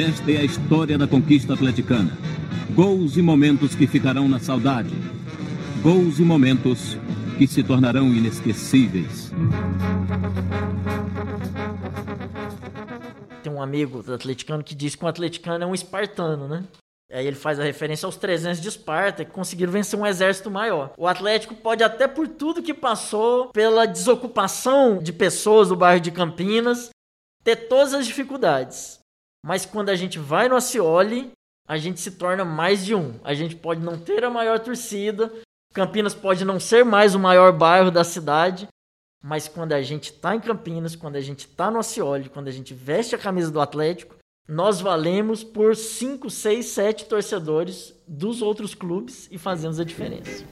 Esta é a história da conquista atleticana. Gols e momentos que ficarão na saudade. Gols e momentos que se tornarão inesquecíveis. Tem um amigo do atleticano que diz que o atleticano é um espartano, né? Aí ele faz a referência aos 300 de Esparta, que conseguiram vencer um exército maior. O Atlético pode até por tudo que passou, pela desocupação de pessoas do bairro de Campinas, ter todas as dificuldades. Mas quando a gente vai no Acioli, a gente se torna mais de um. A gente pode não ter a maior torcida, Campinas pode não ser mais o maior bairro da cidade, mas quando a gente está em Campinas, quando a gente está no Acioli, quando a gente veste a camisa do Atlético, nós valemos por 5, 6, 7 torcedores dos outros clubes e fazemos a diferença.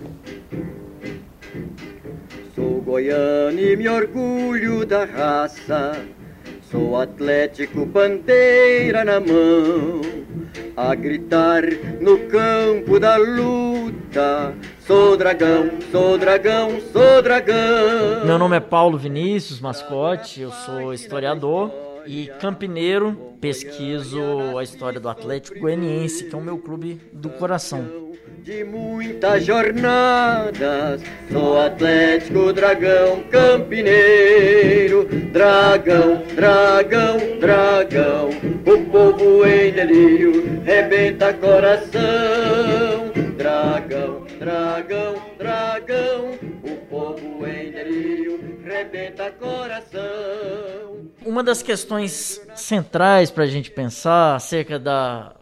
Sou goiano e me orgulho da raça. Sou atlético, bandeira na mão, a gritar no campo da luta. Sou dragão, sou dragão, sou dragão. Meu nome é Paulo Vinícius, mascote, eu sou historiador e campineiro, pesquiso a história do Atlético Goianiense, que é o meu clube do coração. De muitas jornadas, sou Atlético Dragão Campineiro, dragão, dragão, dragão, o povo em delírio rebenta coração, dragão, dragão, dragão, o povo em delírio rebenta coração. Uma das questões centrais para a gente pensar acerca da,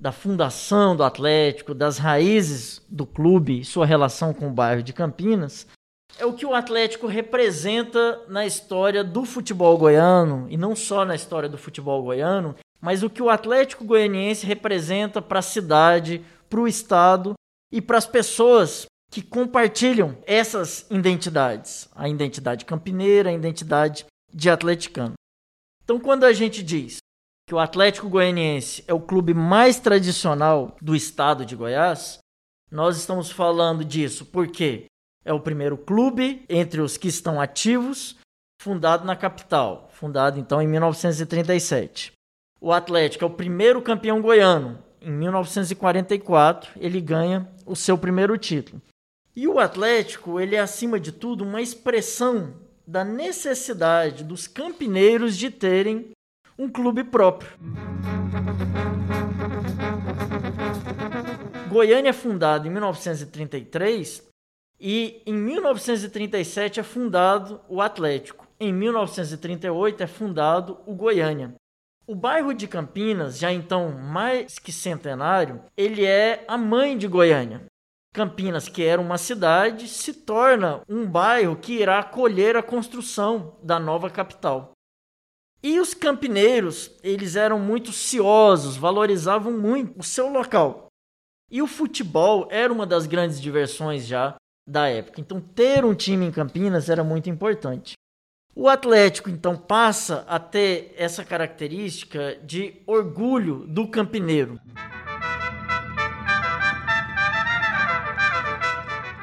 da fundação do Atlético, das raízes do clube e sua relação com o bairro de Campinas, é o que o Atlético representa na história do futebol goiano, e não só na história do futebol goiano, mas o que o Atlético Goianiense representa para a cidade, para o estado e para as pessoas que compartilham essas identidades, a identidade campineira, a identidade de atleticano. Então, quando a gente diz que o Atlético Goianiense é o clube mais tradicional do estado de Goiás, nós estamos falando disso porque é o primeiro clube entre os que estão ativos, fundado na capital, fundado então em 1937. O Atlético é o primeiro campeão goiano. Em 1944, ele ganha o seu primeiro título. E o Atlético, ele é acima de tudo uma expressão da necessidade dos campineiros de terem um clube próprio. Goiânia é fundado em 1933 e em 1937 é fundado o Atlético. Em 1938 é fundado o Goiânia. O bairro de Campinas, já então mais que centenário, ele é a mãe de Goiânia. Campinas, que era uma cidade, se torna um bairro que irá acolher a construção da nova capital. E os campineiros, eles eram muito ciosos, valorizavam muito o seu local. E o futebol era uma das grandes diversões já da época. Então, ter um time em Campinas era muito importante. O Atlético, então, passa a ter essa característica de orgulho do campineiro.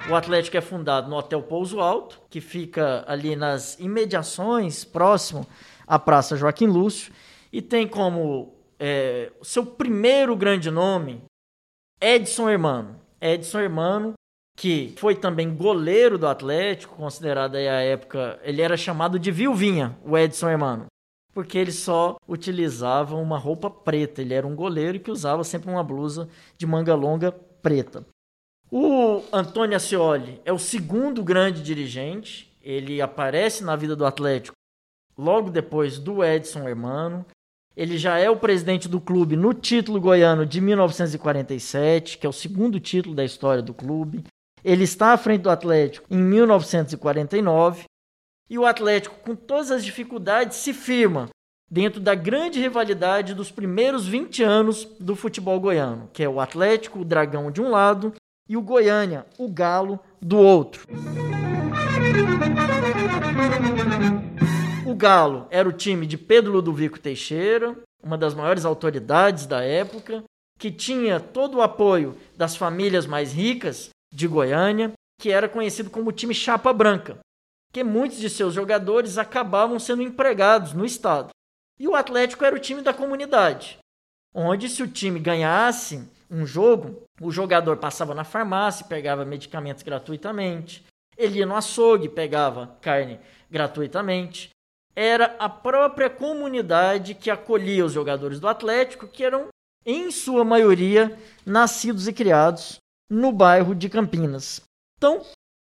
O Atlético é fundado no Hotel Pouso Alto, que fica ali nas imediações, próximo à Praça Joaquim Lúcio, e tem como é, seu primeiro grande nome Edson Hermano. Edson Hermano, que foi também goleiro do Atlético, considerado aí a época, ele era chamado de Vilvinha, o Edson Hermano, porque ele só utilizava uma roupa preta, ele era um goleiro que usava sempre uma blusa de manga longa preta. O Antônio Ascioli é o segundo grande dirigente. Ele aparece na vida do Atlético logo depois do Edson Hermano. Ele já é o presidente do clube no título goiano de 1947, que é o segundo título da história do clube. Ele está à frente do Atlético em 1949. E o Atlético, com todas as dificuldades, se firma dentro da grande rivalidade dos primeiros 20 anos do futebol goiano, que é o Atlético, o Dragão de um lado e o Goiânia, o Galo, do outro. Galo era o time de Pedro Ludovico Teixeira, uma das maiores autoridades da época, que tinha todo o apoio das famílias mais ricas de Goiânia, que era conhecido como time Chapa Branca, que muitos de seus jogadores acabavam sendo empregados no estado. E o Atlético era o time da comunidade. onde se o time ganhasse um jogo, o jogador passava na farmácia, pegava medicamentos gratuitamente, ele ia no açougue, pegava carne gratuitamente. Era a própria comunidade que acolhia os jogadores do Atlético, que eram, em sua maioria, nascidos e criados no bairro de Campinas. Então,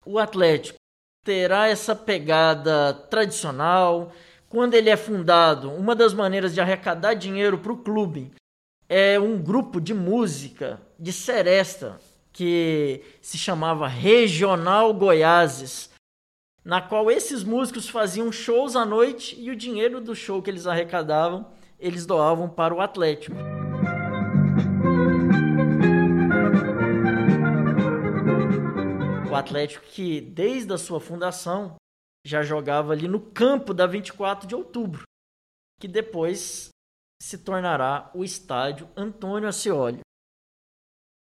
o Atlético terá essa pegada tradicional. Quando ele é fundado, uma das maneiras de arrecadar dinheiro para o clube é um grupo de música de seresta que se chamava Regional Goiáses, na qual esses músicos faziam shows à noite e o dinheiro do show que eles arrecadavam, eles doavam para o Atlético. O Atlético que desde a sua fundação já jogava ali no campo da 24 de outubro, que depois se tornará o estádio Antônio Ascioli.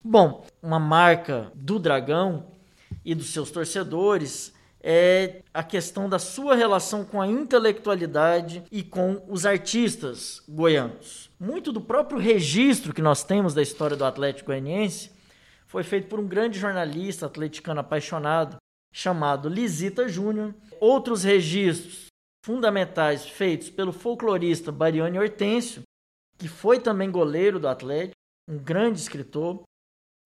Bom, uma marca do Dragão e dos seus torcedores é a questão da sua relação com a intelectualidade e com os artistas goianos. Muito do próprio registro que nós temos da história do Atlético Goianiense foi feito por um grande jornalista atleticano apaixonado chamado Lisita Júnior. Outros registros fundamentais feitos pelo folclorista Barione Hortêncio, que foi também goleiro do Atlético, um grande escritor.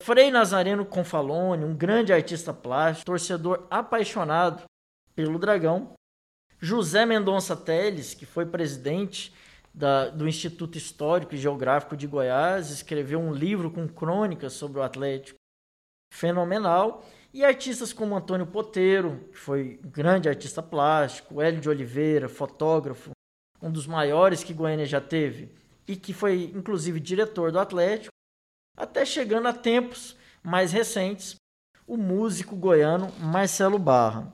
Frei Nazareno Confalone, um grande artista plástico, torcedor apaixonado pelo Dragão. José Mendonça Teles, que foi presidente da, do Instituto Histórico e Geográfico de Goiás, escreveu um livro com crônicas sobre o Atlético fenomenal. E artistas como Antônio Poteiro, que foi um grande artista plástico, Hélio de Oliveira, fotógrafo, um dos maiores que Goiânia já teve, e que foi inclusive diretor do Atlético, até chegando a tempos mais recentes, o músico goiano Marcelo Barra.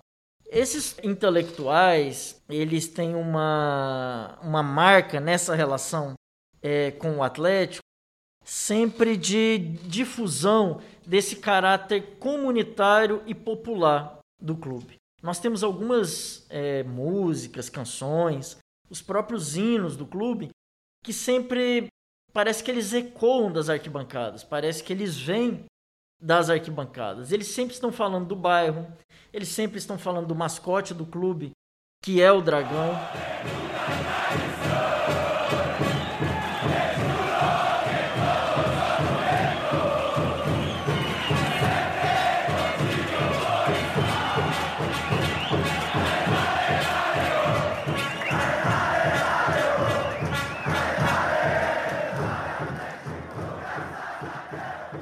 Esses intelectuais, eles têm uma, uma marca nessa relação é, com o Atlético, sempre de difusão desse caráter comunitário e popular do clube. Nós temos algumas é, músicas, canções, os próprios hinos do clube, que sempre parece que eles ecoam das arquibancadas, parece que eles vêm das arquibancadas. Eles sempre estão falando do bairro, eles sempre estão falando do mascote do clube, que é o dragão.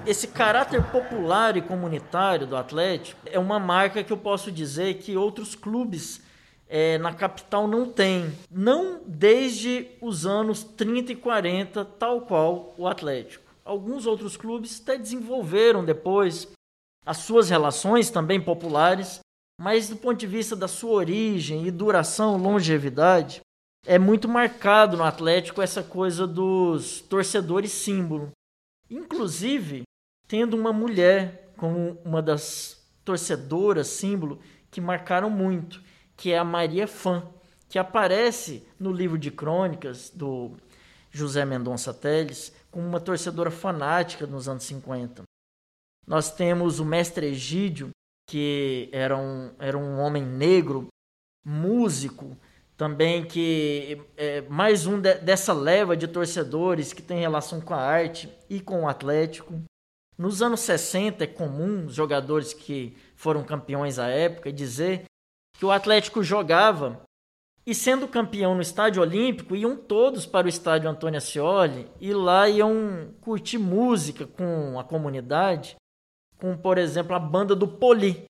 Esse caráter popular e comunitário do Atlético é uma marca que eu posso dizer que outros clubes é, na capital não têm. Não desde os anos 30 e 40, tal qual o Atlético. Alguns outros clubes até desenvolveram depois as suas relações também populares, mas do ponto de vista da sua origem e duração, longevidade, é muito marcado no Atlético essa coisa dos torcedores símbolo. Inclusive, tendo uma mulher como uma das torcedoras, símbolo, que marcaram muito, que é a Maria Fã, que aparece no livro de crônicas do José Mendonça Teles como uma torcedora fanática nos anos 50. Nós temos o mestre Egídio, que era um, era um homem negro, músico, também que é mais um de, dessa leva de torcedores que tem relação com a arte e com o Atlético. Nos anos 60 é comum os jogadores que foram campeões à época dizer que o Atlético jogava e sendo campeão no estádio olímpico iam todos para o estádio Antônio Ascioli e lá iam curtir música com a comunidade, com por exemplo a banda do Poli.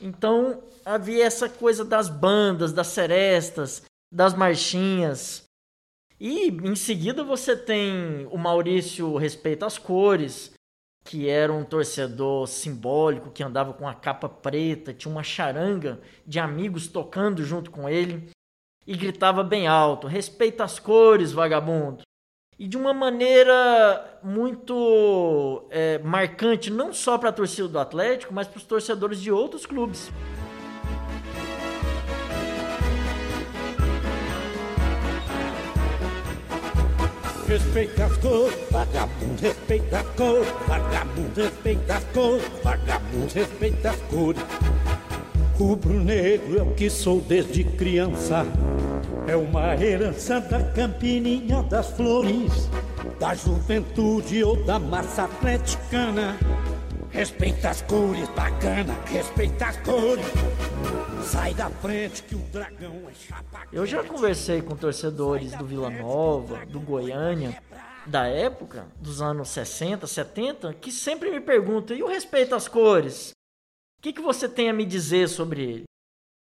Então havia essa coisa das bandas, das serestas, das marchinhas. E em seguida você tem o Maurício respeita as cores, que era um torcedor simbólico, que andava com a capa preta, tinha uma charanga de amigos tocando junto com ele e gritava bem alto: respeita as cores, vagabundo. E de uma maneira muito é, marcante, não só para a torcida do Atlético, mas para os torcedores de outros clubes. Respeita as cores, vagabundo respeita as cores, vagabundo respeita as cores, vagabundo respeita as cores. Rubro-negro é o que sou desde criança, é uma herança da Campininha das Flores, da juventude ou da massa atleticana. Respeita as cores, bacana, respeita as cores. Sai da frente que o dragão é chapa. Eu já conversei com torcedores do Vila Nova, do Goiânia, da época, dos anos 60, 70, que sempre me perguntam: e o respeito às cores? O que, que você tem a me dizer sobre ele?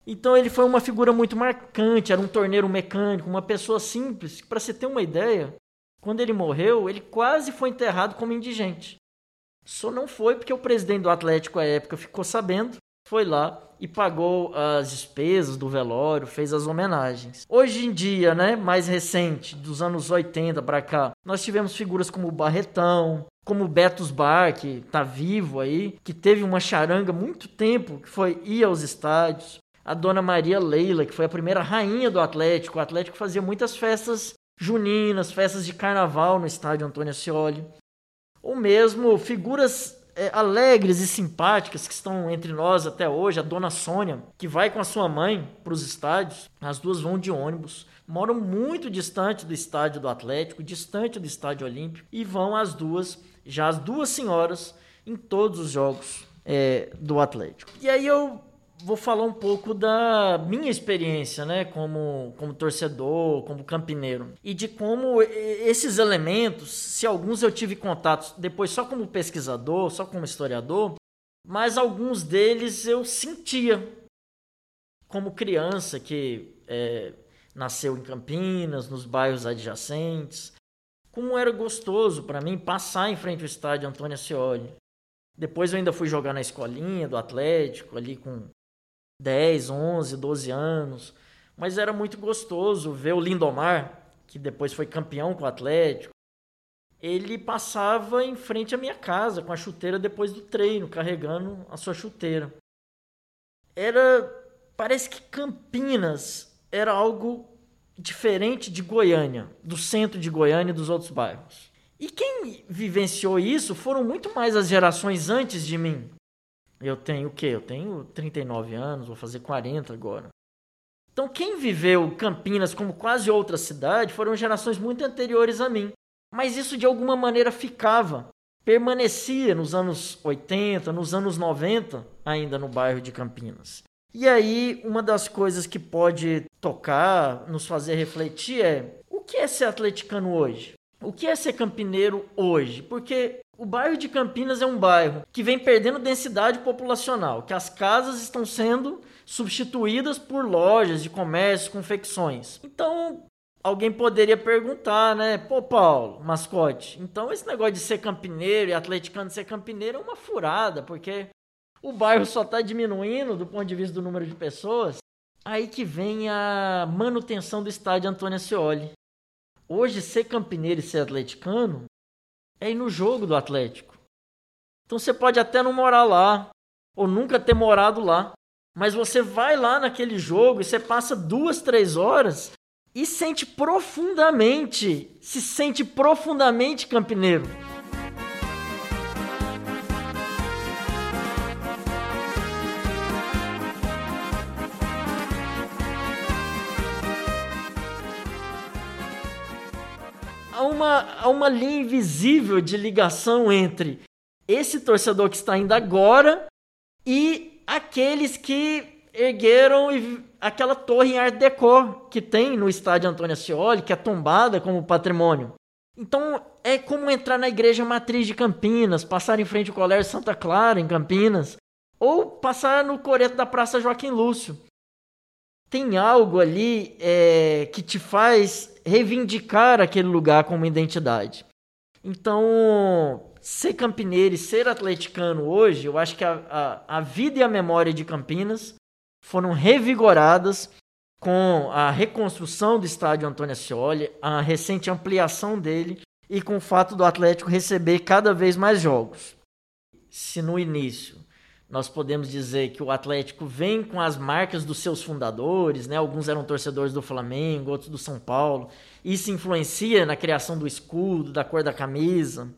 Então ele foi uma figura muito marcante, era um torneiro mecânico, uma pessoa simples. Para você ter uma ideia, quando ele morreu, ele quase foi enterrado como indigente. Só não foi porque o presidente do Atlético à época ficou sabendo, foi lá e pagou as despesas do velório, fez as homenagens. Hoje em dia, né, mais recente, dos anos 80 para cá, nós tivemos figuras como o Barretão, como o Betos Bar, que tá vivo aí, que teve uma charanga muito tempo, que foi ir aos estádios. A dona Maria Leila, que foi a primeira rainha do Atlético. O Atlético fazia muitas festas juninas, festas de carnaval no estádio Antônio Ascioli ou mesmo figuras é, alegres e simpáticas que estão entre nós até hoje, a dona Sônia, que vai com a sua mãe para os estádios, as duas vão de ônibus, moram muito distante do estádio do Atlético, distante do estádio Olímpico, e vão as duas, já as duas senhoras, em todos os jogos é, do Atlético. E aí eu vou falar um pouco da minha experiência, né, como, como torcedor, como campineiro, e de como esses elementos, se alguns eu tive contatos depois só como pesquisador, só como historiador, mas alguns deles eu sentia como criança que é, nasceu em Campinas, nos bairros adjacentes, como era gostoso para mim passar em frente ao estádio Antônio Ascioli. Depois eu ainda fui jogar na escolinha do Atlético, ali com 10, 11, 12 anos. Mas era muito gostoso ver o Lindomar, que depois foi campeão com o Atlético. Ele passava em frente à minha casa com a chuteira depois do treino, carregando a sua chuteira. Era. Parece que Campinas era algo diferente de Goiânia, do centro de Goiânia e dos outros bairros. E quem vivenciou isso foram muito mais as gerações antes de mim. Eu tenho o quê? Eu tenho 39 anos, vou fazer 40 agora. Então, quem viveu Campinas como quase outra cidade foram gerações muito anteriores a mim. Mas isso de alguma maneira ficava, permanecia nos anos 80, nos anos 90, ainda no bairro de Campinas. E aí, uma das coisas que pode tocar, nos fazer refletir é: o que é ser atleticano hoje? O que é ser campineiro hoje? Porque o bairro de Campinas é um bairro que vem perdendo densidade populacional, que as casas estão sendo substituídas por lojas de comércio, confecções. Então, alguém poderia perguntar, né? Pô, Paulo, mascote, então esse negócio de ser campineiro e atleticano ser campineiro é uma furada, porque o bairro só está diminuindo do ponto de vista do número de pessoas. Aí que vem a manutenção do estádio Antônio Ascioli. Hoje, ser campineiro e ser atleticano é ir no jogo do Atlético. Então você pode até não morar lá, ou nunca ter morado lá, mas você vai lá naquele jogo e você passa duas, três horas e sente profundamente, se sente profundamente campineiro. Uma, há uma linha invisível de ligação entre esse torcedor que está indo agora e aqueles que ergueram aquela torre em Art Deco que tem no estádio Antônio Ascioli, que é tombada como patrimônio. Então é como entrar na igreja matriz de Campinas, passar em frente ao Colégio Santa Clara, em Campinas, ou passar no coreto da Praça Joaquim Lúcio. Tem algo ali é, que te faz reivindicar aquele lugar como identidade. Então, ser campineiro e ser atleticano hoje, eu acho que a, a, a vida e a memória de Campinas foram revigoradas com a reconstrução do estádio Antônio Ascioli, a recente ampliação dele e com o fato do Atlético receber cada vez mais jogos. Se no início nós podemos dizer que o Atlético vem com as marcas dos seus fundadores, né? Alguns eram torcedores do Flamengo, outros do São Paulo. Isso influencia na criação do escudo, da cor da camisa.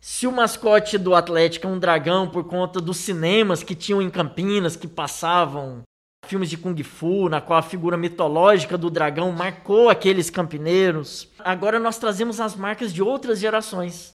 Se o mascote do Atlético é um dragão por conta dos cinemas que tinham em Campinas, que passavam filmes de Kung Fu, na qual a figura mitológica do dragão marcou aqueles campineiros. Agora nós trazemos as marcas de outras gerações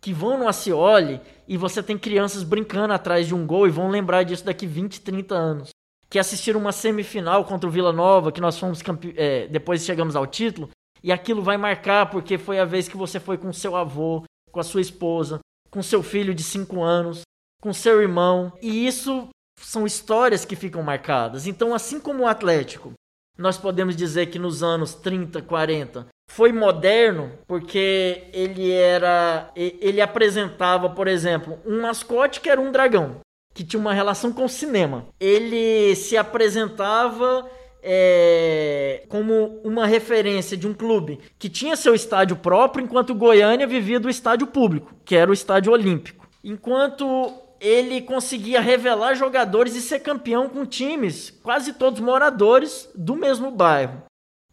que vão no Acioli e você tem crianças brincando atrás de um gol e vão lembrar disso daqui 20, 30 anos. Que assistiram uma semifinal contra o Vila Nova, que nós fomos campe... É, depois chegamos ao título, e aquilo vai marcar porque foi a vez que você foi com seu avô, com a sua esposa, com seu filho de 5 anos, com seu irmão. E isso são histórias que ficam marcadas. Então, assim como o Atlético, nós podemos dizer que nos anos 30, 40 foi moderno porque ele era ele apresentava, por exemplo, um mascote que era um dragão, que tinha uma relação com o cinema. Ele se apresentava é, como uma referência de um clube que tinha seu estádio próprio, enquanto Goiânia vivia do estádio público, que era o estádio olímpico. Enquanto ele conseguia revelar jogadores e ser campeão com times, quase todos moradores do mesmo bairro.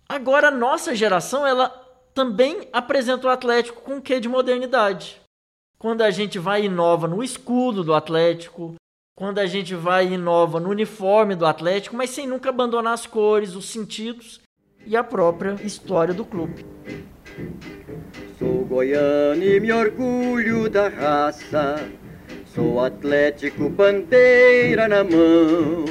Agora, nossa geração, ela também apresenta o Atlético com o quê de modernidade? Quando a gente vai e inova no escudo do Atlético, quando a gente vai e inova no uniforme do Atlético, mas sem nunca abandonar as cores, os sentidos e a própria história do clube. Sou goiano e me orgulho da raça Sou atlético, bandeira na mão,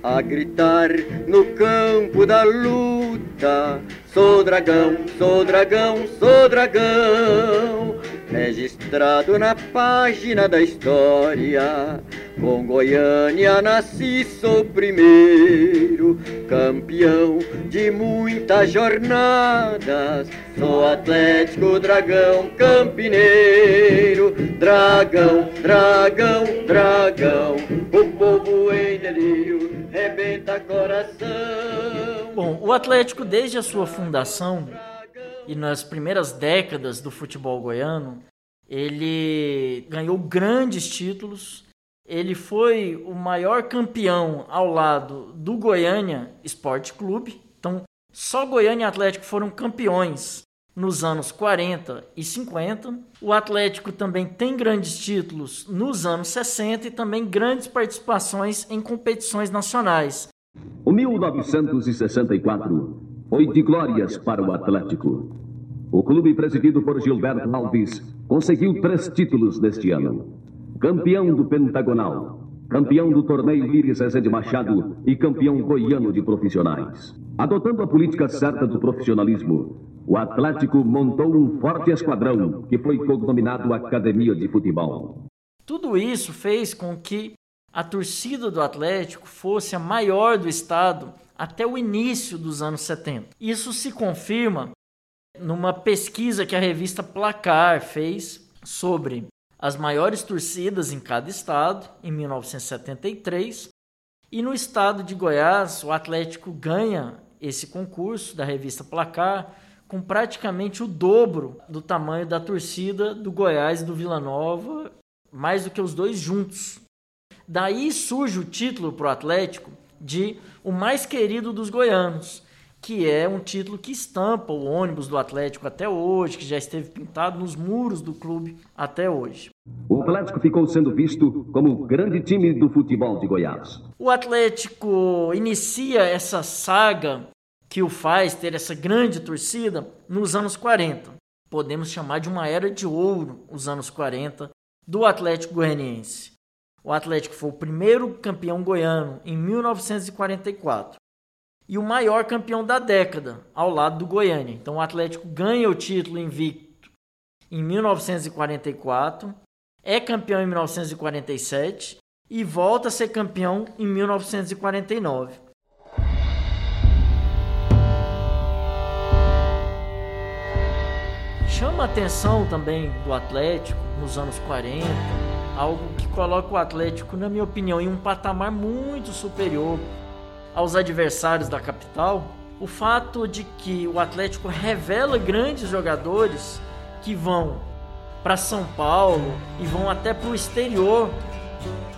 a gritar no campo da luta. Sou dragão, sou dragão, sou dragão, registrado na página da história. Com Goiânia nasci, sou primeiro, campeão de muitas jornadas. Sou Atlético Dragão Campineiro, dragão, dragão, dragão. O povo em delírio rebenta coração. Bom, o Atlético desde a sua fundação e nas primeiras décadas do futebol goiano, ele ganhou grandes títulos ele foi o maior campeão ao lado do Goiânia Esporte Clube. Então, só Goiânia e Atlético foram campeões nos anos 40 e 50. O Atlético também tem grandes títulos nos anos 60 e também grandes participações em competições nacionais. O 1964 foi de glórias para o Atlético. O clube presidido por Gilberto Alves conseguiu três títulos neste ano campeão do Pentagonal, campeão do torneio Líris de Machado e campeão goiano de profissionais. Adotando a política certa do profissionalismo, o Atlético montou um forte esquadrão que foi cognominado Academia de Futebol. Tudo isso fez com que a torcida do Atlético fosse a maior do estado até o início dos anos 70. Isso se confirma numa pesquisa que a revista Placar fez sobre as maiores torcidas em cada estado, em 1973. E no estado de Goiás, o Atlético ganha esse concurso da revista Placar com praticamente o dobro do tamanho da torcida do Goiás e do Vila Nova, mais do que os dois juntos. Daí surge o título para o Atlético de o mais querido dos goianos, que é um título que estampa o ônibus do Atlético até hoje, que já esteve pintado nos muros do clube até hoje. O Atlético ficou sendo visto como o grande time do futebol de Goiás. O Atlético inicia essa saga que o faz ter essa grande torcida nos anos 40. Podemos chamar de uma era de ouro, os anos 40, do Atlético Goianiense. O Atlético foi o primeiro campeão goiano em 1944 e o maior campeão da década, ao lado do Goiânia. Então o Atlético ganha o título invicto em 1944, é campeão em 1947 e volta a ser campeão em 1949. Chama a atenção também do Atlético nos anos 40, algo que coloca o Atlético, na minha opinião, em um patamar muito superior aos adversários da capital, o fato de que o Atlético revela grandes jogadores que vão para São Paulo e vão até para o exterior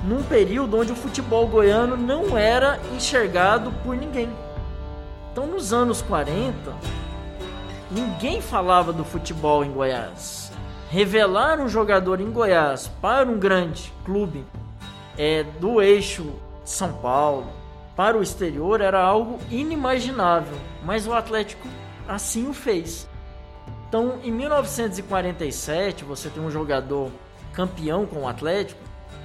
num período onde o futebol goiano não era enxergado por ninguém. Então, nos anos 40, ninguém falava do futebol em Goiás. Revelar um jogador em Goiás para um grande clube é, do eixo São Paulo para o exterior era algo inimaginável, mas o Atlético assim o fez. Então, em 1947, você tem um jogador campeão com o Atlético,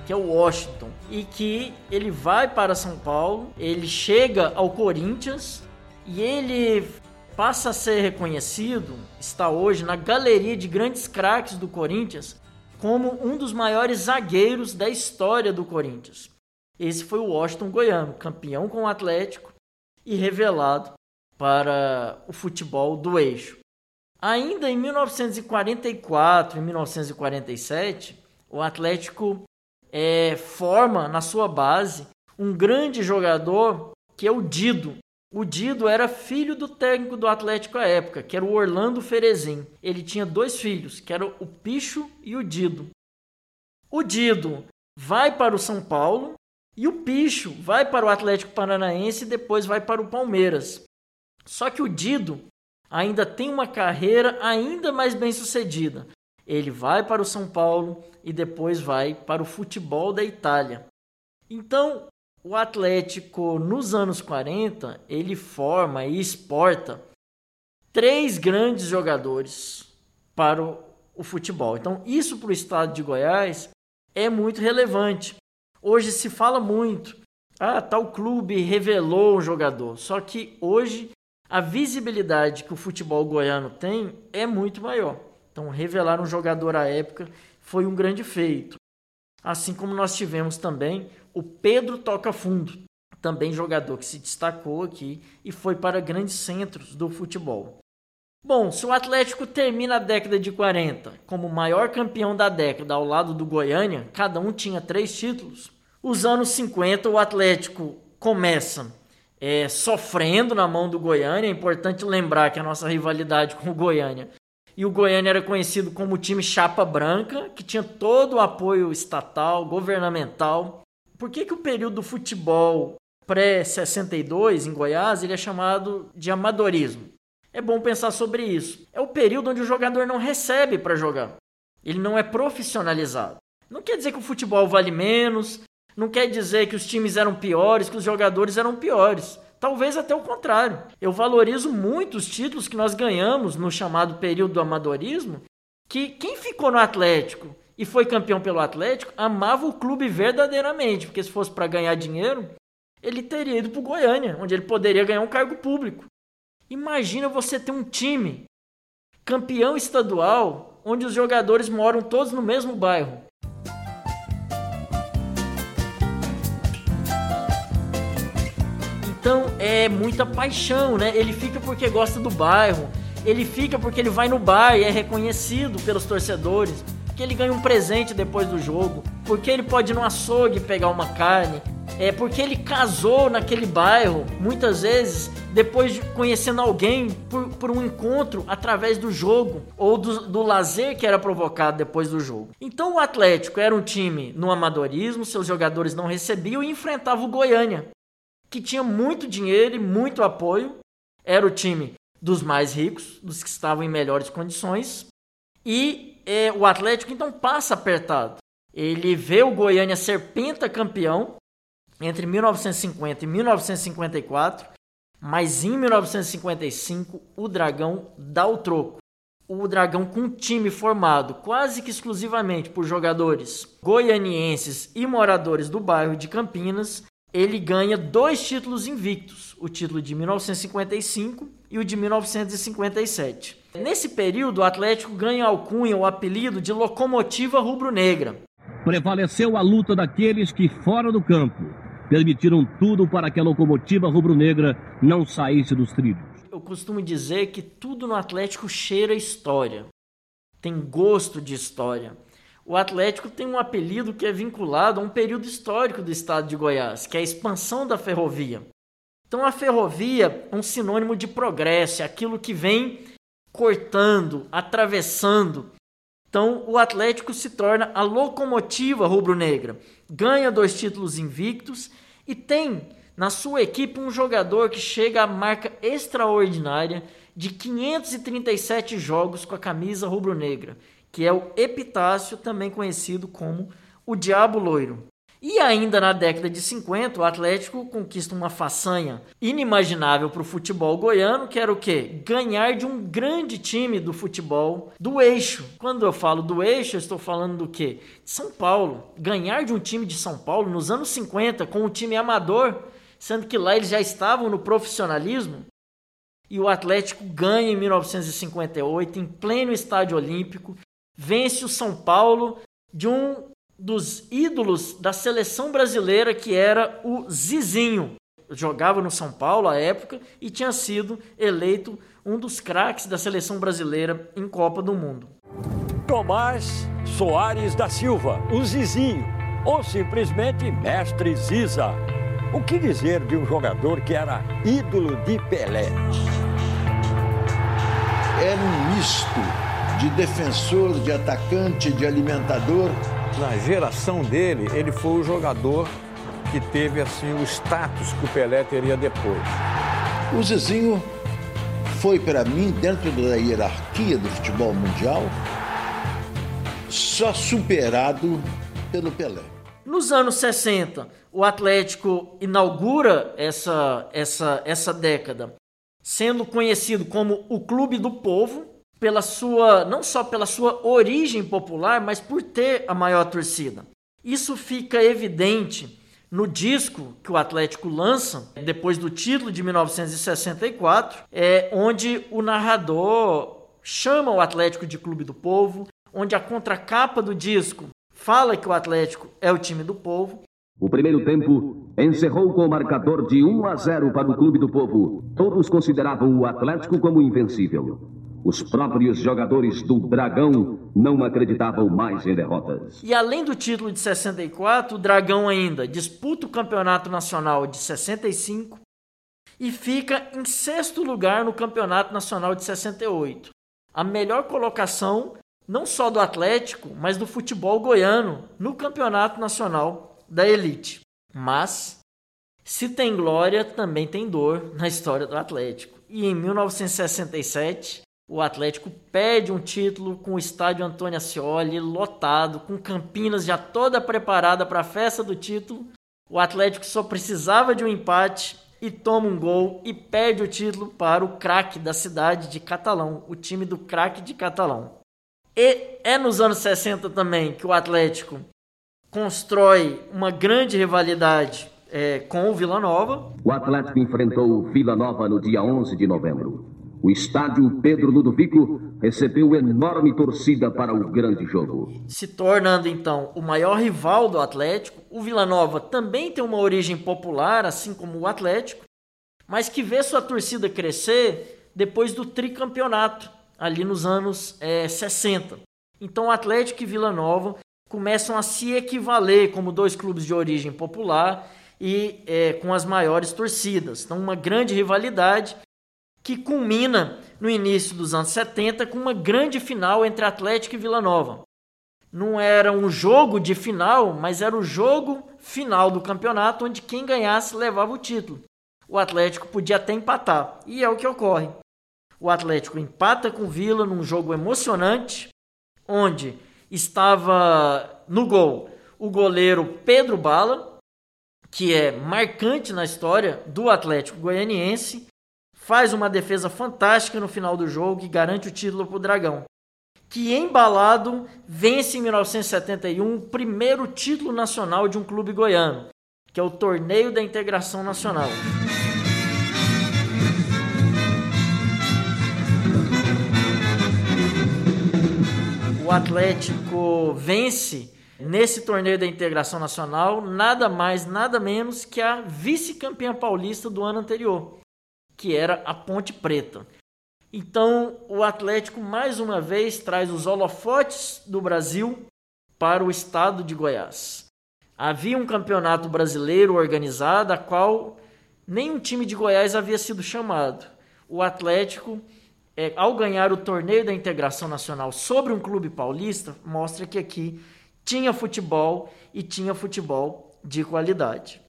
que é o Washington, e que ele vai para São Paulo, ele chega ao Corinthians e ele passa a ser reconhecido, está hoje na galeria de grandes craques do Corinthians, como um dos maiores zagueiros da história do Corinthians. Esse foi o Washington Goiano, campeão com o Atlético e revelado para o futebol do eixo. Ainda em 1944 e 1947, o Atlético é, forma na sua base um grande jogador que é o Dido. O Dido era filho do técnico do Atlético à época, que era o Orlando Ferezin. Ele tinha dois filhos, que eram o Picho e o Dido. O Dido vai para o São Paulo e o Picho vai para o Atlético Paranaense e depois vai para o Palmeiras. Só que o Dido ainda tem uma carreira ainda mais bem sucedida. Ele vai para o São Paulo e depois vai para o futebol da Itália. Então, o Atlético nos anos 40, ele forma e exporta três grandes jogadores para o, o futebol. Então, isso para o estado de Goiás é muito relevante. Hoje se fala muito, ah, tal clube revelou um jogador. Só que hoje a visibilidade que o futebol goiano tem é muito maior. Então, revelar um jogador à época foi um grande feito. Assim como nós tivemos também o Pedro Toca Fundo, também jogador que se destacou aqui e foi para grandes centros do futebol. Bom, se o Atlético termina a década de 40 como maior campeão da década ao lado do Goiânia, cada um tinha três títulos. Os anos 50, o Atlético começa é, sofrendo na mão do Goiânia. É importante lembrar que a nossa rivalidade com o Goiânia e o Goiânia era conhecido como o time chapa branca, que tinha todo o apoio estatal, governamental. Por que, que o período do futebol pré-62 em Goiás ele é chamado de amadorismo? É bom pensar sobre isso. É o período onde o jogador não recebe para jogar. Ele não é profissionalizado. Não quer dizer que o futebol vale menos, não quer dizer que os times eram piores, que os jogadores eram piores. Talvez até o contrário. Eu valorizo muito os títulos que nós ganhamos no chamado período do amadorismo, que quem ficou no Atlético e foi campeão pelo Atlético amava o clube verdadeiramente, porque se fosse para ganhar dinheiro, ele teria ido para Goiânia, onde ele poderia ganhar um cargo público. Imagina você ter um time campeão estadual, onde os jogadores moram todos no mesmo bairro. Então é muita paixão, né? Ele fica porque gosta do bairro, ele fica porque ele vai no bar e é reconhecido pelos torcedores, porque ele ganha um presente depois do jogo, porque ele pode ir no açougue pegar uma carne, é porque ele casou naquele bairro, muitas vezes depois de conhecendo alguém por, por um encontro através do jogo ou do, do lazer que era provocado depois do jogo. Então o Atlético era um time no amadorismo, seus jogadores não recebiam e enfrentava o Goiânia, que tinha muito dinheiro e muito apoio, era o time dos mais ricos, dos que estavam em melhores condições, e é, o Atlético então passa apertado. Ele vê o Goiânia ser pentacampeão entre 1950 e 1954, mas em 1955 o Dragão dá o troco. O Dragão com um time formado quase que exclusivamente por jogadores goianienses e moradores do bairro de Campinas ele ganha dois títulos invictos, o título de 1955 e o de 1957. Nesse período, o Atlético ganha alcunha, o apelido de locomotiva rubro-negra. Prevaleceu a luta daqueles que, fora do campo, permitiram tudo para que a locomotiva rubro-negra não saísse dos trilhos. Eu costumo dizer que tudo no Atlético cheira história, tem gosto de história o Atlético tem um apelido que é vinculado a um período histórico do estado de Goiás, que é a expansão da ferrovia. Então a ferrovia é um sinônimo de progresso, é aquilo que vem cortando, atravessando Então, o Atlético se torna a locomotiva rubro-negra, ganha dois títulos invictos e tem na sua equipe um jogador que chega à marca extraordinária de 537 jogos com a camisa rubro-negra, que é o Epitácio, também conhecido como o Diabo Loiro. E ainda na década de 50, o Atlético conquista uma façanha inimaginável para o futebol goiano, que era o quê? Ganhar de um grande time do futebol do eixo. Quando eu falo do eixo, eu estou falando do quê? De São Paulo. Ganhar de um time de São Paulo nos anos 50 com um time amador, sendo que lá eles já estavam no profissionalismo. E o Atlético ganha em 1958 em pleno estádio olímpico, vence o São Paulo de um dos ídolos da seleção brasileira, que era o Zizinho. Jogava no São Paulo à época e tinha sido eleito um dos craques da seleção brasileira em Copa do Mundo. Tomás Soares da Silva, o Zizinho, ou simplesmente Mestre Ziza. O que dizer de um jogador que era ídolo de Pelé? Era um misto de defensor, de atacante, de alimentador na geração dele, ele foi o jogador que teve assim o status que o Pelé teria depois. O Zezinho foi para mim dentro da hierarquia do futebol mundial só superado pelo Pelé. Nos anos 60, o Atlético inaugura essa, essa, essa década sendo conhecido como o Clube do Povo, pela sua não só pela sua origem popular, mas por ter a maior torcida. Isso fica evidente no disco que o Atlético lança depois do título de 1964, é onde o narrador chama o Atlético de Clube do Povo, onde a contracapa do disco fala que o Atlético é o time do povo. O primeiro tempo encerrou com o marcador de 1 a 0 para o Clube do Povo. Todos consideravam o Atlético como invencível. Os próprios jogadores do Dragão não acreditavam mais em derrotas. E além do título de 64, o Dragão ainda disputa o Campeonato Nacional de 65 e fica em sexto lugar no Campeonato Nacional de 68. A melhor colocação não só do Atlético, mas do futebol goiano no Campeonato Nacional da Elite. Mas se tem glória, também tem dor na história do Atlético. E em 1967, o Atlético perde um título com o estádio Antônio Ascioli lotado, com Campinas já toda preparada para a festa do título. O Atlético só precisava de um empate e toma um gol e perde o título para o craque da cidade de Catalão, o time do craque de Catalão. E é nos anos 60 também que o Atlético constrói uma grande rivalidade é, com o Vila Nova. O Atlético enfrentou o Vila Nova no dia 11 de novembro. O estádio Pedro Ludovico recebeu enorme torcida para o grande jogo. Se tornando então o maior rival do Atlético, o Vila Nova também tem uma origem popular, assim como o Atlético, mas que vê sua torcida crescer depois do tricampeonato, ali nos anos é, 60. Então o Atlético e Vila Nova começam a se equivaler como dois clubes de origem popular e é, com as maiores torcidas. Então, uma grande rivalidade que culmina no início dos anos 70 com uma grande final entre Atlético e Vila Nova. Não era um jogo de final, mas era o jogo final do campeonato onde quem ganhasse levava o título. O Atlético podia até empatar, e é o que ocorre. O Atlético empata com o Vila num jogo emocionante, onde estava no gol o goleiro Pedro Bala, que é marcante na história do Atlético Goianiense, faz uma defesa fantástica no final do jogo e garante o título para o Dragão. Que embalado vence em 1971 o primeiro título nacional de um clube goiano, que é o Torneio da Integração Nacional. O Atlético vence nesse torneio da integração nacional nada mais, nada menos que a vice-campeã paulista do ano anterior, que era a Ponte Preta. Então, o Atlético mais uma vez traz os holofotes do Brasil para o estado de Goiás. Havia um campeonato brasileiro organizado, a qual nenhum time de Goiás havia sido chamado. O Atlético é, ao ganhar o torneio da integração nacional sobre um clube paulista, mostra que aqui tinha futebol e tinha futebol de qualidade.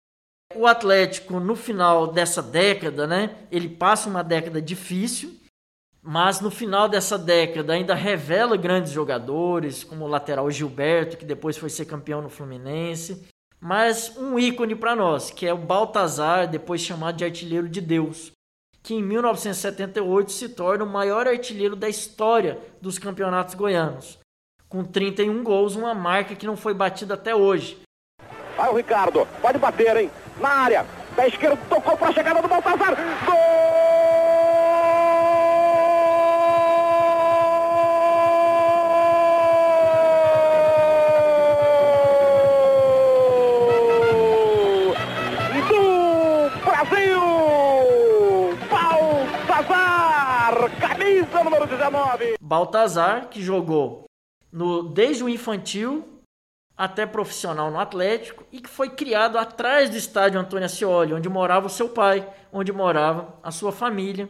O Atlético, no final dessa década, né, ele passa uma década difícil, mas no final dessa década ainda revela grandes jogadores, como o lateral Gilberto, que depois foi ser campeão no Fluminense, mas um ícone para nós, que é o Baltazar, depois chamado de artilheiro de Deus, que em 1978 se torna o maior artilheiro da história dos campeonatos goianos, com 31 gols, uma marca que não foi batida até hoje. Vai o Ricardo, pode bater, hein? Na área, pé esquerdo, tocou para a chegada do Baltazar. Gol! número 19. Baltazar, que jogou no, desde o infantil até profissional no Atlético e que foi criado atrás do estádio Antônio Ascioli, onde morava o seu pai, onde morava a sua família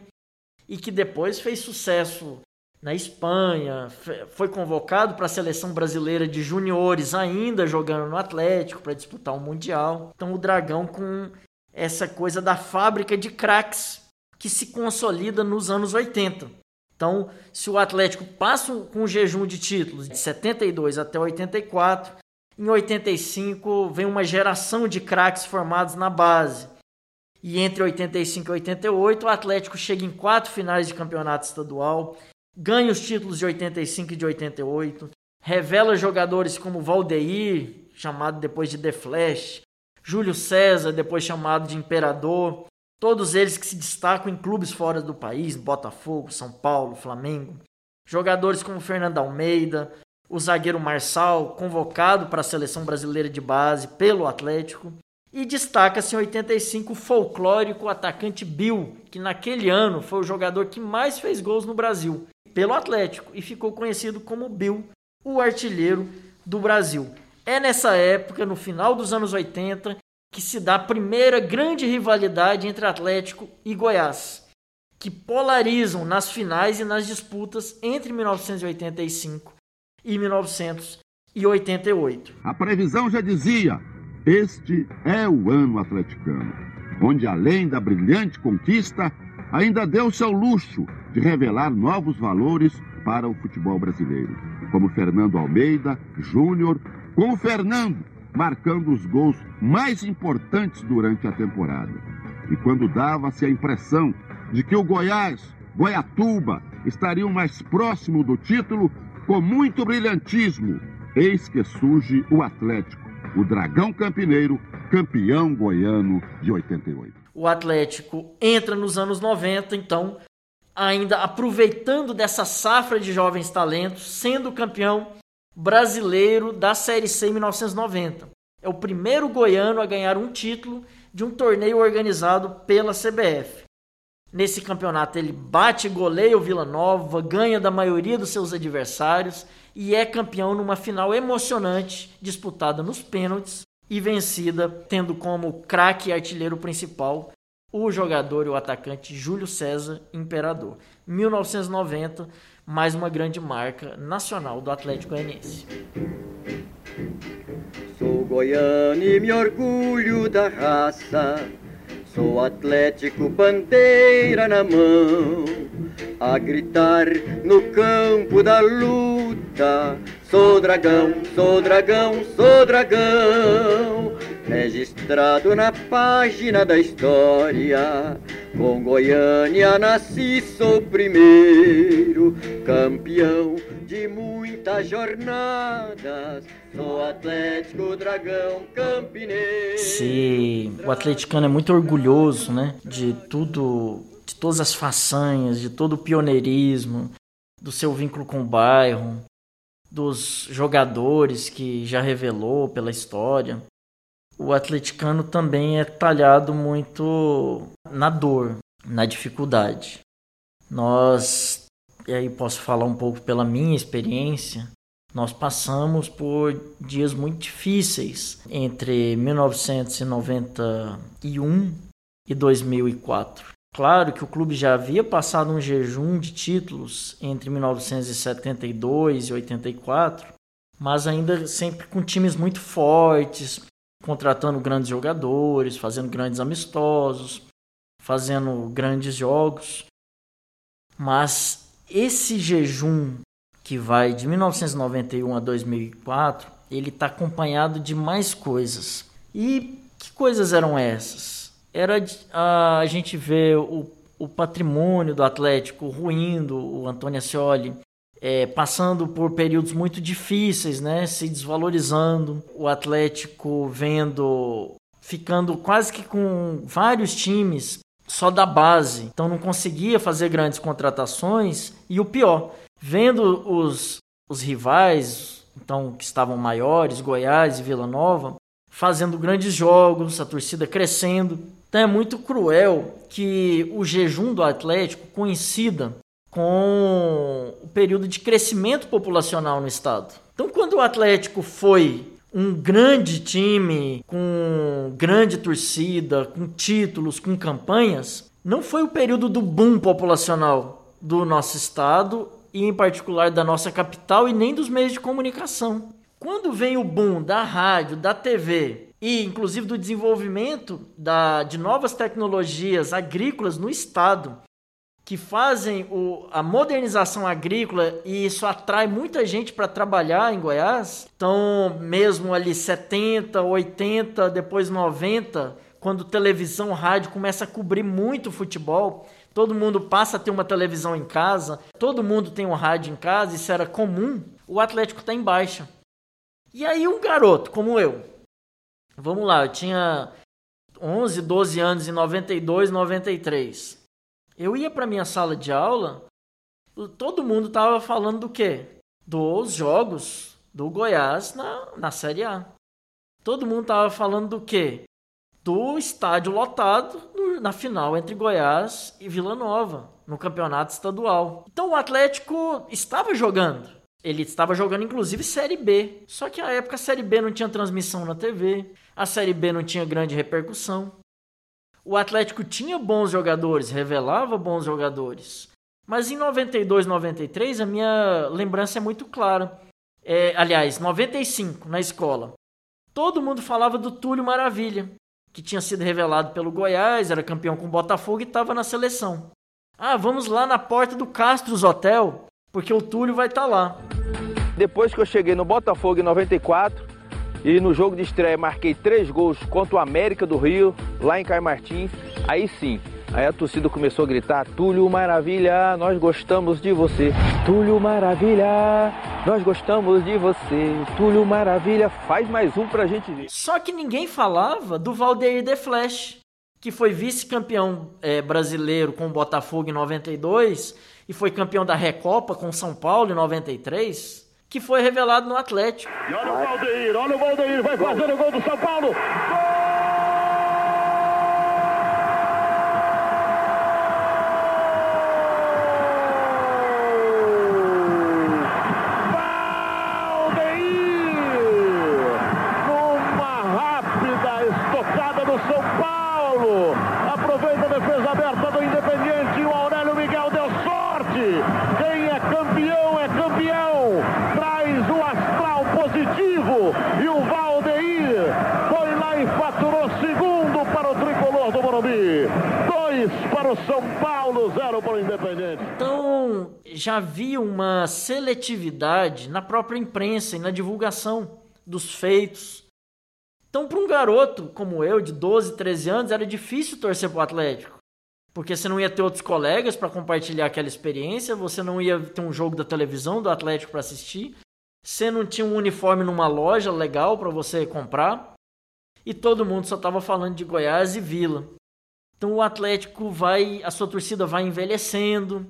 e que depois fez sucesso na Espanha, foi convocado para a seleção brasileira de juniores ainda jogando no Atlético para disputar o mundial. Então o Dragão com essa coisa da fábrica de craques que se consolida nos anos 80. Então, se o Atlético passa com um jejum de títulos de 72 até 84, em 85 vem uma geração de craques formados na base. E entre 85 e 88, o Atlético chega em quatro finais de campeonato estadual, ganha os títulos de 85 e de 88, revela jogadores como Valdeir, chamado depois de The Flash, Júlio César, depois chamado de Imperador, Todos eles que se destacam em clubes fora do país, Botafogo, São Paulo, Flamengo. Jogadores como Fernando Almeida, o zagueiro Marçal, convocado para a seleção brasileira de base pelo Atlético. E destaca-se em 85 o folclórico atacante Bill, que naquele ano foi o jogador que mais fez gols no Brasil, pelo Atlético, e ficou conhecido como Bill, o artilheiro do Brasil. É nessa época, no final dos anos 80, que se dá a primeira grande rivalidade entre Atlético e Goiás, que polarizam nas finais e nas disputas entre 1985 e 1988. A previsão já dizia: este é o ano atleticano, onde além da brilhante conquista, ainda deu-se ao luxo de revelar novos valores para o futebol brasileiro, como Fernando Almeida Júnior, com o Fernando marcando os gols mais importantes durante a temporada. E quando dava-se a impressão de que o Goiás, Goiatuba, estariam mais próximo do título, com muito brilhantismo, eis que surge o Atlético, o Dragão Campineiro, campeão goiano de 88. O Atlético entra nos anos 90, então, ainda aproveitando dessa safra de jovens talentos, sendo campeão brasileiro da Série C em 1990. É o primeiro goiano a ganhar um título de um torneio organizado pela CBF. Nesse campeonato ele bate goleia o Vila Nova, ganha da maioria dos seus adversários e é campeão numa final emocionante disputada nos pênaltis e vencida tendo como craque e artilheiro principal o jogador e o atacante Júlio César Imperador. 1990 mais uma grande marca nacional do Atlético Goianiense. Sou goiano e me orgulho da raça. Sou Atlético, bandeira na mão, a gritar no campo da luta. Sou dragão, sou dragão, sou dragão registrado na página da história. Com Goiânia nasci, sou primeiro campeão de muitas jornadas. Sou Atlético Dragão Campineiro. Sim, o atleticano é muito orgulhoso, né? De tudo, de todas as façanhas, de todo o pioneirismo, do seu vínculo com o bairro, dos jogadores que já revelou pela história o atleticano também é talhado muito na dor, na dificuldade. Nós, e aí posso falar um pouco pela minha experiência, nós passamos por dias muito difíceis entre 1991 e 2004. Claro que o clube já havia passado um jejum de títulos entre 1972 e 84, mas ainda sempre com times muito fortes, contratando grandes jogadores, fazendo grandes amistosos, fazendo grandes jogos. Mas esse jejum que vai de 1991 a 2004, ele está acompanhado de mais coisas. E que coisas eram essas? era a, gente ver o, o patrimônio do Atlético ruindo, o Antônio Ascioli é, passando por períodos muito difíceis, né, se desvalorizando, o Atlético vendo, ficando quase que com vários times só da base, então não conseguia fazer grandes contratações. E o pior, vendo os, os rivais, então que estavam maiores, Goiás e Vila Nova, fazendo grandes jogos, a torcida crescendo, então é muito cruel que o jejum do Atlético coincida com o período de crescimento populacional no estado. Então, quando o Atlético foi um grande time, com grande torcida, com títulos, com campanhas, não foi o período do boom populacional do nosso estado e, em particular, da nossa capital e nem dos meios de comunicação. Quando vem o boom da rádio, da TV, e inclusive do desenvolvimento da, de novas tecnologias agrícolas no estado, que fazem o, a modernização agrícola e isso atrai muita gente para trabalhar em Goiás. Então, mesmo ali 70, 80, depois 90, quando televisão, rádio começa a cobrir muito futebol, todo mundo passa a ter uma televisão em casa, todo mundo tem um rádio em casa, isso era comum. O Atlético está em baixa. E aí um garoto como eu, Vamos lá, eu tinha 11, 12 anos em 92, 93. Eu ia para minha sala de aula, todo mundo tava falando do quê? Dos jogos do Goiás na, na Série A. Todo mundo tava falando do quê? Do estádio lotado no, na final entre Goiás e Vila Nova, no campeonato estadual. Então o Atlético estava jogando. Ele estava jogando inclusive Série B. Só que na época a Série B não tinha transmissão na TV, a Série B não tinha grande repercussão. O Atlético tinha bons jogadores, revelava bons jogadores. Mas em 92, 93, a minha lembrança é muito clara. É, aliás, 95, na escola. Todo mundo falava do Túlio Maravilha, que tinha sido revelado pelo Goiás, era campeão com o Botafogo e estava na seleção. Ah, vamos lá na porta do Castros Hotel, porque o Túlio vai estar tá lá. Depois que eu cheguei no Botafogo em 94 e no jogo de estreia marquei três gols contra o América do Rio, lá em Caio Martins, aí sim, aí a torcida começou a gritar: Túlio Maravilha, nós gostamos de você. Túlio Maravilha, nós gostamos de você. Túlio Maravilha, faz mais um pra gente ver. Só que ninguém falava do Valdeir The Flash, que foi vice-campeão é, brasileiro com o Botafogo em 92 e foi campeão da Recopa com São Paulo em 93, que foi revelado no Atlético. E olha o Valdeir, olha o Valdeir, vai fazer o gol do São Paulo. Gol! Já havia uma seletividade na própria imprensa e na divulgação dos feitos. Então, para um garoto como eu, de 12, 13 anos, era difícil torcer para o Atlético. Porque você não ia ter outros colegas para compartilhar aquela experiência, você não ia ter um jogo da televisão do Atlético para assistir, você não tinha um uniforme numa loja legal para você comprar, e todo mundo só estava falando de Goiás e Vila. Então o Atlético vai, a sua torcida vai envelhecendo,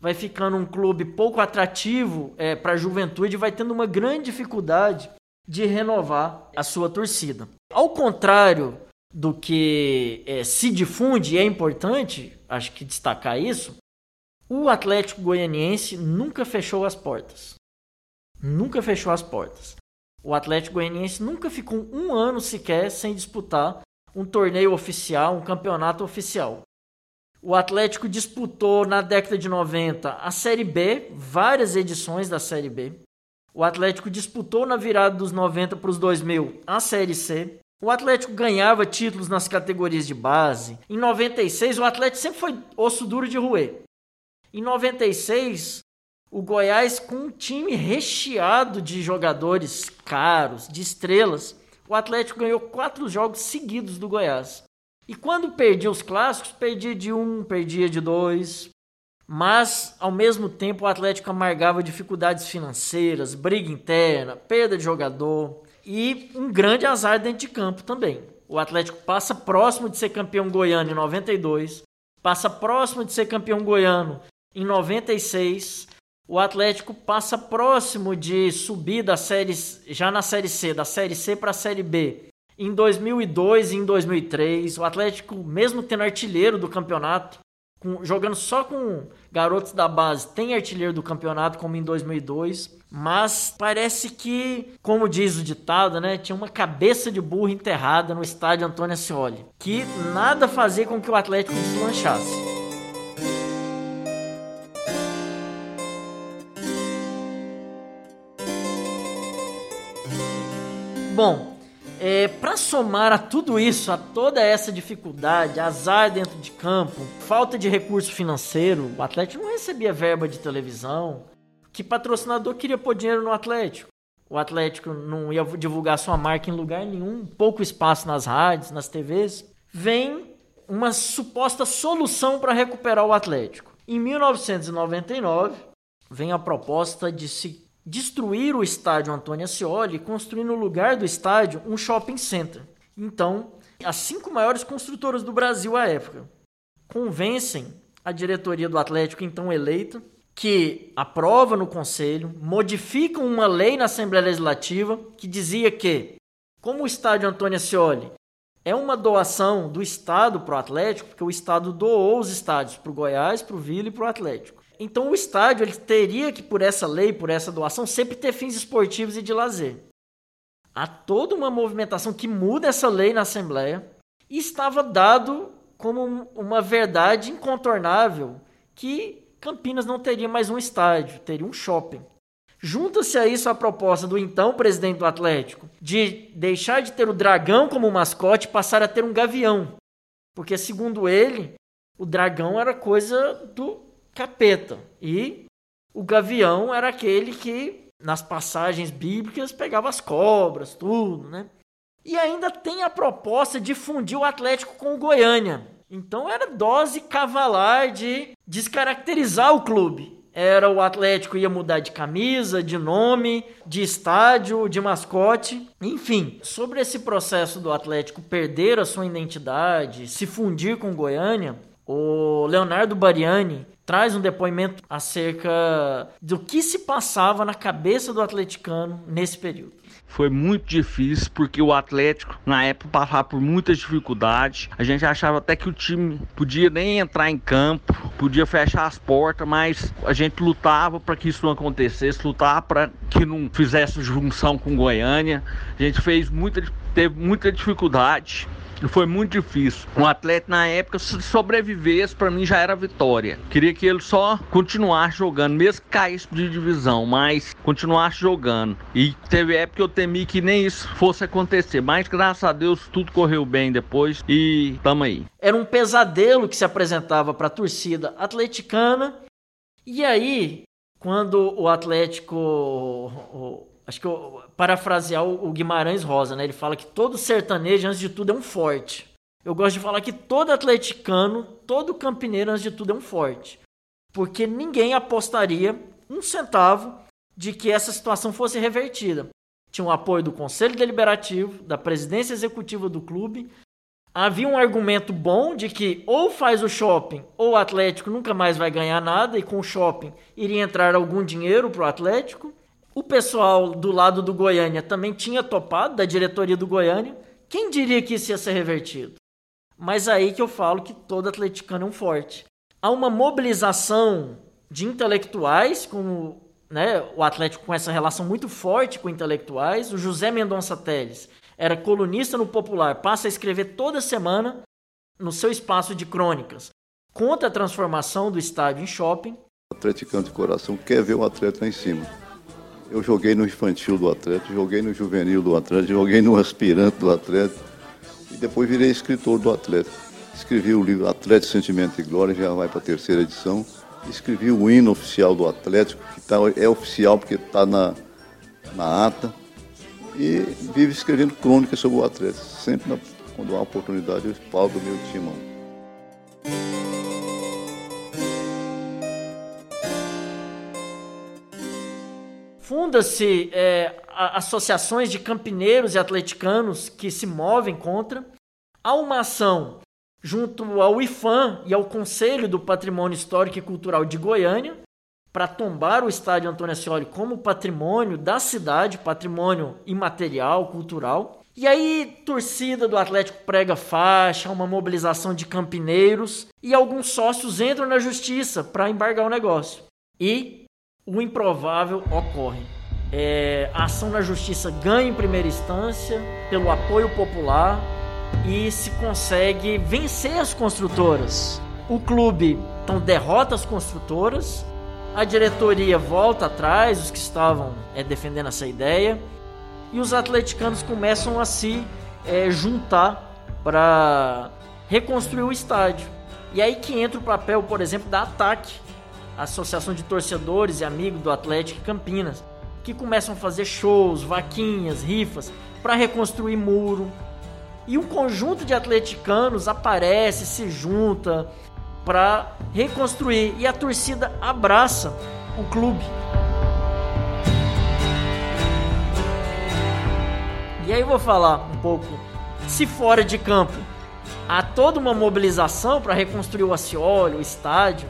vai ficando um clube pouco atrativo é, para a juventude, vai tendo uma grande dificuldade de renovar a sua torcida. Ao contrário do que é, se difunde, e é importante, acho que destacar isso, o Atlético Goianiense nunca fechou as portas. Nunca fechou as portas. O Atlético Goianiense nunca ficou um ano sequer sem disputar um torneio oficial, um campeonato oficial. O Atlético disputou na década de 90 a Série B, várias edições da Série B. O Atlético disputou na virada dos 90 para os 2000 a Série C. O Atlético ganhava títulos nas categorias de base. Em 96, o Atlético sempre foi osso duro de roer. Em 96, o Goiás, com um time recheado de jogadores caros, de estrelas, o Atlético ganhou quatro jogos seguidos do Goiás. E quando perdia os clássicos, perdia de um, perdia de dois. Mas, ao mesmo tempo, o Atlético amargava dificuldades financeiras, briga interna, perda de jogador e um grande azar dentro de campo também. O Atlético passa próximo de ser campeão goiano em 92, passa próximo de ser campeão goiano em 96, o Atlético passa próximo de subir da série já na série C, da série C para a série B. Em 2002 e em 2003, o Atlético, mesmo tendo artilheiro do campeonato, com, jogando só com garotos da base, tem artilheiro do campeonato como em 2002, mas parece que, como diz o ditado, né, tinha uma cabeça de burro enterrada no estádio Antônio Ascioli, que nada fazia com que o Atlético deslanchasse. Bom, é, para somar a tudo isso, a toda essa dificuldade, azar dentro de campo, falta de recurso financeiro, o Atlético não recebia verba de televisão. Que patrocinador queria pôr dinheiro no Atlético? O Atlético não ia divulgar sua marca em lugar nenhum, pouco espaço nas rádios, nas TVs. Vem uma suposta solução para recuperar o Atlético. Em 1999, vem a proposta de se destruir o estádio Antônio Ascioli e construir no lugar do estádio um shopping center. Então, as cinco maiores construtoras do Brasil à época convencem a diretoria do Atlético, então eleita, que aprova no conselho, modificam uma lei na Assembleia Legislativa que dizia que, como o estádio Antônio Ascioli é uma doação do Estado para o Atlético, porque o Estado doou os estádios para o Goiás, para o Vila e para o Atlético. Então o estádio ele teria que, por essa lei, por essa doação, sempre ter fins esportivos e de lazer. Há toda uma movimentação que muda essa lei na Assembleia e estava dado como uma verdade incontornável que Campinas não teria mais um estádio, teria um shopping. Junta-se a isso a proposta do então presidente do Atlético de deixar de ter o dragão como mascote e passar a ter um gavião. Porque, segundo ele, o dragão era coisa do capeta. E o gavião era aquele que, nas passagens bíblicas, pegava as cobras, tudo, né? E ainda tem a proposta de fundir o Atlético com o Goiânia. Então era dose cavalar de descaracterizar o clube. Era o Atlético ia mudar de camisa, de nome, de estádio, de mascote, enfim. Sobre esse processo do Atlético perder a sua identidade, se fundir com Goiânia, o Leonardo Bariani traz um depoimento acerca do que se passava na cabeça do atleticano nesse período. Foi muito difícil porque o Atlético na época passava por muitas dificuldades. A gente achava até que o time podia nem entrar em campo, podia fechar as portas, mas a gente lutava para que isso não acontecesse, lutava para que não fizesse junção com Goiânia. A gente fez muita, teve muita dificuldade foi muito difícil. Um atleta na época, se sobrevivesse, para mim já era vitória. Queria que ele só continuasse jogando, mesmo que caísse de divisão, mas continuasse jogando. E teve época que eu temi que nem isso fosse acontecer, mas graças a Deus tudo correu bem depois e tamo aí. Era um pesadelo que se apresentava para a torcida atleticana. E aí, quando o Atlético Acho que eu parafrasear o Guimarães Rosa, né? Ele fala que todo sertanejo, antes de tudo, é um forte. Eu gosto de falar que todo atleticano, todo campineiro, antes de tudo, é um forte. Porque ninguém apostaria um centavo de que essa situação fosse revertida. Tinha o apoio do Conselho Deliberativo, da presidência executiva do clube. Havia um argumento bom de que ou faz o shopping ou o Atlético nunca mais vai ganhar nada e com o shopping iria entrar algum dinheiro para o Atlético. O pessoal do lado do Goiânia também tinha topado, da diretoria do Goiânia. Quem diria que isso ia ser revertido? Mas aí que eu falo que todo atleticano é um forte. Há uma mobilização de intelectuais, como né, o Atlético com essa relação muito forte com intelectuais. O José Mendonça Teles era colunista no Popular, passa a escrever toda semana no seu espaço de crônicas contra a transformação do estádio em shopping. O atleticano de coração quer ver o atleta lá em cima. Eu joguei no infantil do Atlético, joguei no juvenil do Atlético, joguei no aspirante do Atlético e depois virei escritor do Atlético. Escrevi o livro Atlético, Sentimento e Glória, já vai para a terceira edição. Escrevi o hino oficial do Atlético, que tá, é oficial porque está na, na ata. E vivo escrevendo crônicas sobre o Atlético. Sempre na, quando há oportunidade eu falo do meu timão. Funda-se é, associações de campineiros e atleticanos que se movem contra. Há uma ação junto ao IFAM e ao Conselho do Patrimônio Histórico e Cultural de Goiânia para tombar o estádio Antônio Ascioli como patrimônio da cidade, patrimônio imaterial, cultural. E aí, torcida do Atlético prega faixa, uma mobilização de campineiros e alguns sócios entram na justiça para embargar o negócio. E o improvável ocorre. É, a ação na justiça ganha em primeira instância pelo apoio popular e se consegue vencer as construtoras. O clube então derrota as construtoras, a diretoria volta atrás, os que estavam é, defendendo essa ideia, e os atleticanos começam a se é, juntar para reconstruir o estádio. E aí que entra o papel, por exemplo, da Ataque, Associação de Torcedores e Amigos do Atlético Campinas, que começam a fazer shows, vaquinhas, rifas para reconstruir muro. E um conjunto de atleticanos aparece, se junta para reconstruir e a torcida abraça o clube. E aí eu vou falar um pouco se fora de campo há toda uma mobilização para reconstruir o Acioli, o estádio,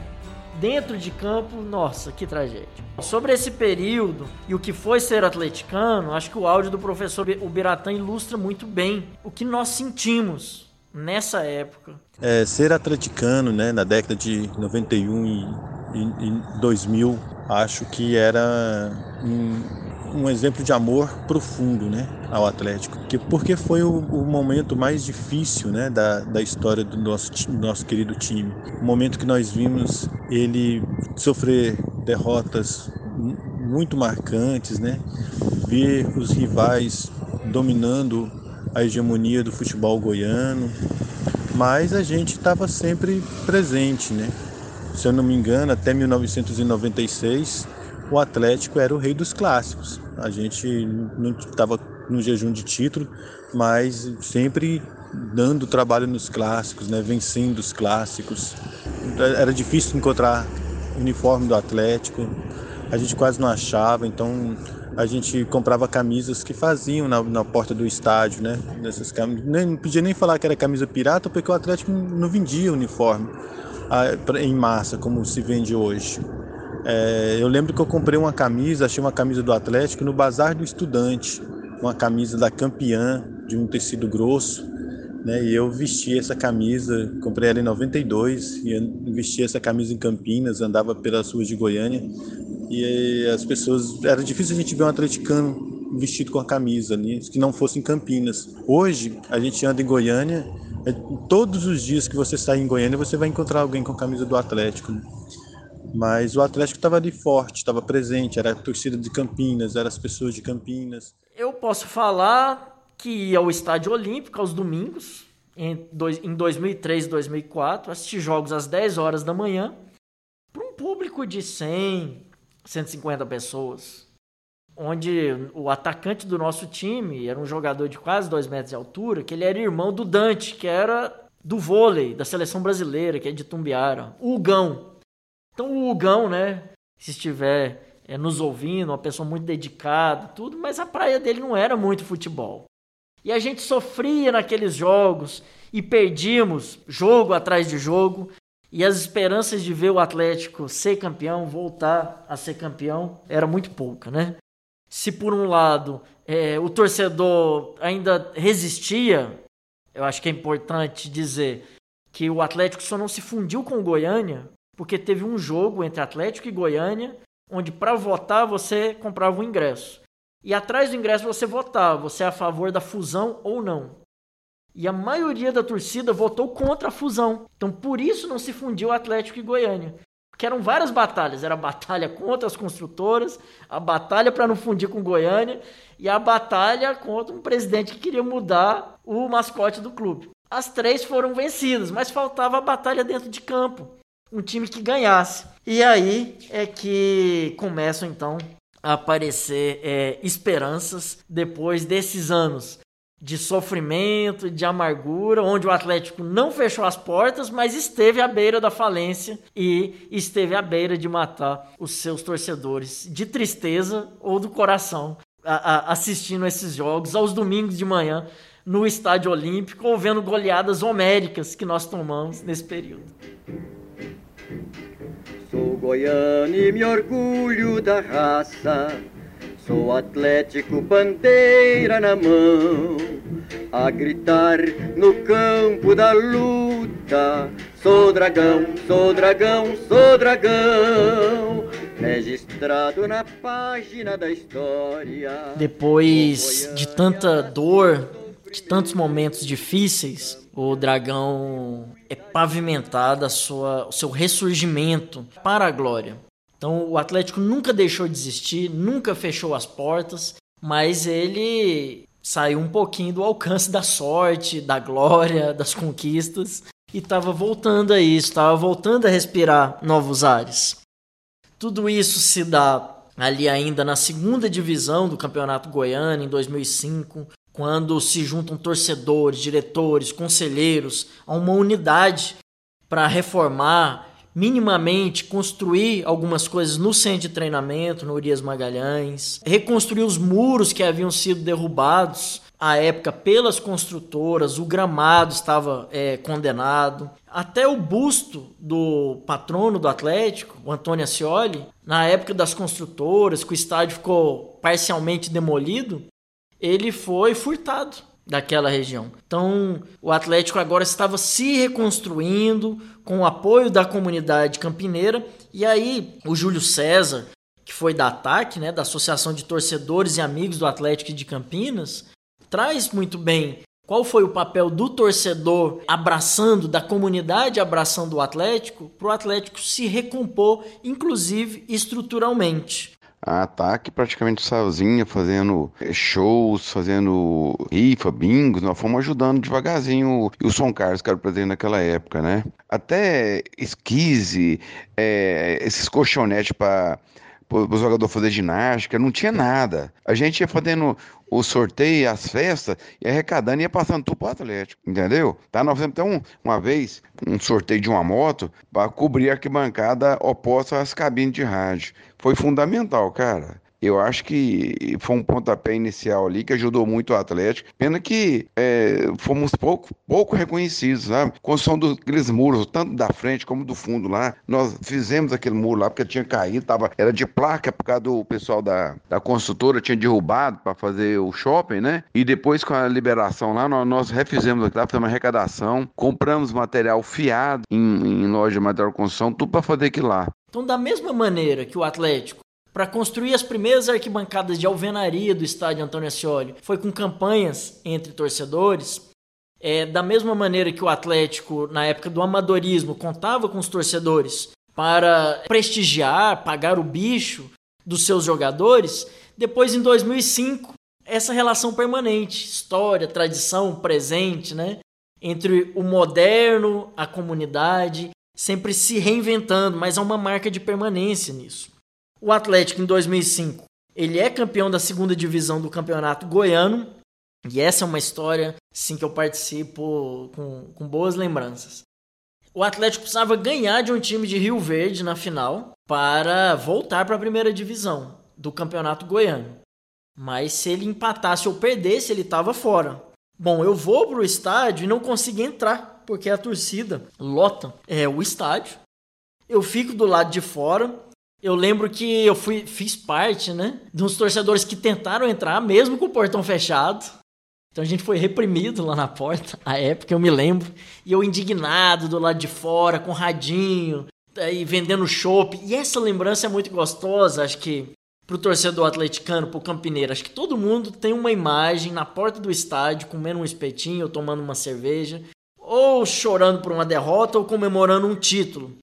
dentro de campo, nossa, que tragédia. Sobre esse período e o que foi ser atleticano, acho que o áudio do professor Ubiratã ilustra muito bem o que nós sentimos nessa época. É, ser atleticano, né, na década de 91 e, e, e 2000, acho que era um, um, exemplo de amor profundo, né, ao Atlético, que porque foi o, o momento mais difícil, né, da, da história do nosso do nosso querido time. O momento que nós vimos ele sofrer derrotas muito marcantes, né, ver os rivais dominando a hegemonia do futebol goiano, mas a gente estava sempre presente, né? Se eu não me engano, até 1996, o Atlético era o rei dos clássicos. A gente não estava no jejum de título, mas sempre dando trabalho nos clássicos, né? vencendo os clássicos. Era difícil encontrar uniforme do Atlético, a gente quase não achava, então a gente comprava camisas que faziam na, na porta do estádio, né? Nessas camisas. Nem, não podia nem falar que era camisa pirata, porque o Atlético não vendia uniforme em massa, como se vende hoje. É, eu lembro que eu comprei uma camisa, achei uma camisa do Atlético no Bazar do Estudante, uma camisa da campeã, de um tecido grosso, né? E eu vesti essa camisa, comprei ela em 92, e vesti essa camisa em Campinas, andava pelas ruas de Goiânia, e as pessoas. Era difícil a gente ver um atleticano vestido com a camisa ali, que não fosse em Campinas. Hoje, a gente anda em Goiânia, é, todos os dias que você sai em Goiânia, você vai encontrar alguém com a camisa do Atlético. Mas o Atlético estava ali forte, estava presente, era a torcida de Campinas, eram as pessoas de Campinas. Eu posso falar que ia ao Estádio Olímpico aos domingos, em, dois, em 2003 e 2004, assistir jogos às 10 horas da manhã, para um público de 100, 150 pessoas, onde o atacante do nosso time era um jogador de quase 2 metros de altura, que ele era irmão do Dante, que era do vôlei, da seleção brasileira, que é de Tumbiara, o Hugão. Então o Hugão, né, se estiver é, nos ouvindo, uma pessoa muito dedicada, tudo, mas a praia dele não era muito futebol. E a gente sofria naqueles jogos e perdíamos jogo atrás de jogo. E as esperanças de ver o Atlético ser campeão, voltar a ser campeão, era muito pouca, né? Se por um lado é, o torcedor ainda resistia, eu acho que é importante dizer que o Atlético só não se fundiu com o Goiânia porque teve um jogo entre Atlético e Goiânia onde para votar você comprava um ingresso. E atrás do ingresso você votava, você é a favor da fusão ou não. E a maioria da torcida votou contra a fusão. Então por isso não se fundiu Atlético e Goiânia. Porque eram várias batalhas. Era a batalha contra as construtoras, a batalha para não fundir com Goiânia e a batalha contra um presidente que queria mudar o mascote do clube. As três foram vencidas, mas faltava a batalha dentro de campo. Um time que ganhasse. E aí é que começam então a aparecer é, esperanças depois desses anos de sofrimento, de amargura, onde o Atlético não fechou as portas, mas esteve à beira da falência e esteve à beira de matar os seus torcedores de tristeza ou do coração a, a, assistindo esses jogos aos domingos de manhã no Estádio Olímpico ou vendo goleadas homéricas que nós tomamos nesse período. Sou goiano e me orgulho da raça Sou Atlético, bandeira na mão, a gritar no campo da luta. Sou dragão, sou dragão, sou dragão, registrado na página da história. Depois de tanta dor, de tantos momentos difíceis, o dragão é pavimentado a sua, o seu ressurgimento para a glória. Então o Atlético nunca deixou de existir, nunca fechou as portas, mas ele saiu um pouquinho do alcance da sorte, da glória, das conquistas e estava voltando a isso, estava voltando a respirar novos ares. Tudo isso se dá ali ainda na segunda divisão do Campeonato Goiano em 2005, quando se juntam torcedores, diretores, conselheiros a uma unidade para reformar minimamente construir algumas coisas no centro de treinamento, no Urias Magalhães, reconstruir os muros que haviam sido derrubados à época pelas construtoras, o gramado estava é, condenado. Até o busto do patrono do Atlético, o Antônio Ascioli, na época das construtoras, que o estádio ficou parcialmente demolido, ele foi furtado daquela região. Então, o Atlético agora estava se reconstruindo com o apoio da comunidade campineira e aí o Júlio César, que foi da ATAC, né, da Associação de Torcedores e Amigos do Atlético de Campinas, traz muito bem qual foi o papel do torcedor abraçando, da comunidade abraçando o Atlético, para o Atlético se recompor, inclusive estruturalmente ataque praticamente sozinha, fazendo shows, fazendo rifa, bingos, nós fomos ajudando devagarzinho o, São Carlos, que era o presidente naquela época, né? Até esquise, é, esses colchonetes para o jogador fazer ginástica, não tinha nada. A gente ia fazendo o sorteio, as festas, e arrecadando e ia passando tudo pro Atlético, entendeu? Tá, nós fizemos então, uma vez um sorteio de uma moto para cobrir a arquibancada oposta às cabines de rádio. Foi fundamental, cara eu acho que foi um pontapé inicial ali que ajudou muito o Atlético. Pena que é, fomos pouco, pouco reconhecidos, sabe? Construção dos muros, tanto da frente como do fundo lá. Nós fizemos aquele muro lá porque tinha caído, tava, era de placa por causa do pessoal da, da construtora tinha derrubado para fazer o shopping, né? E depois com a liberação lá, nós, nós refizemos aquilo lá, fizemos uma arrecadação, compramos material fiado em, em loja de material de construção, tudo para fazer aquilo lá. Então, da mesma maneira que o Atlético para construir as primeiras arquibancadas de alvenaria do estádio Antônio Ascioli foi com campanhas entre torcedores. É, da mesma maneira que o Atlético, na época do amadorismo, contava com os torcedores para prestigiar, pagar o bicho dos seus jogadores, depois em 2005, essa relação permanente, história, tradição, presente, né? Entre o moderno, a comunidade, sempre se reinventando, mas há uma marca de permanência nisso. O Atlético em 2005, ele é campeão da segunda divisão do Campeonato Goiano. E essa é uma história, sim, que eu participo com, com boas lembranças. O Atlético precisava ganhar de um time de Rio Verde na final para voltar para a primeira divisão do Campeonato Goiano. Mas se ele empatasse ou perdesse, ele estava fora. Bom, eu vou para o estádio e não consigo entrar, porque a torcida lota é, o estádio. Eu fico do lado de fora eu lembro que eu fui, fiz parte, né, de uns torcedores que tentaram entrar, mesmo com o portão fechado. Então a gente foi reprimido lá na porta, a época eu me lembro. E eu indignado do lado de fora, com radinho, aí vendendo chopp. E essa lembrança é muito gostosa, acho que pro torcedor atleticano, pro campineiro. Acho que todo mundo tem uma imagem na porta do estádio, comendo um espetinho ou tomando uma cerveja, ou chorando por uma derrota ou comemorando um título.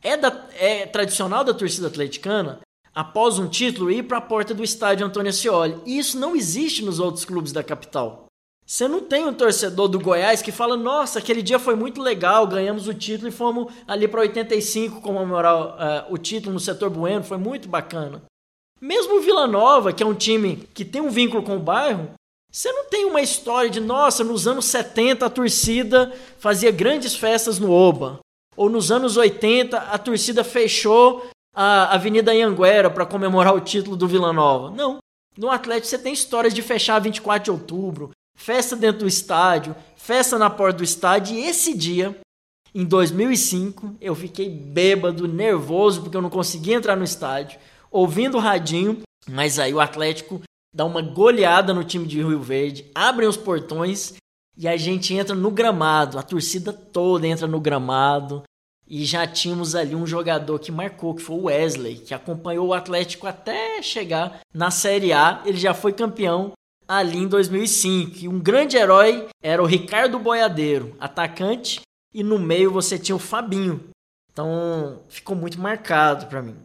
É, da, é tradicional da torcida atleticana, após um título, ir para a porta do estádio Antônio Ascioli. E isso não existe nos outros clubes da capital. Você não tem um torcedor do Goiás que fala: Nossa, aquele dia foi muito legal, ganhamos o título e fomos ali para 85 comemorar uh, o título no setor Bueno, foi muito bacana. Mesmo o Vila Nova, que é um time que tem um vínculo com o bairro, você não tem uma história de, nossa, nos anos 70 a torcida fazia grandes festas no Oba. Ou nos anos 80 a torcida fechou a Avenida Anhanguera para comemorar o título do Vila Nova. Não. No Atlético você tem histórias de fechar 24 de outubro, festa dentro do estádio, festa na porta do estádio. E esse dia, em 2005, eu fiquei bêbado, nervoso, porque eu não conseguia entrar no estádio, ouvindo o radinho. Mas aí o Atlético dá uma goleada no time de Rio Verde, abrem os portões e a gente entra no gramado. A torcida toda entra no gramado. E já tínhamos ali um jogador que marcou, que foi o Wesley, que acompanhou o Atlético até chegar na Série A. Ele já foi campeão ali em 2005. E um grande herói era o Ricardo Boiadeiro, atacante, e no meio você tinha o Fabinho. Então ficou muito marcado para mim.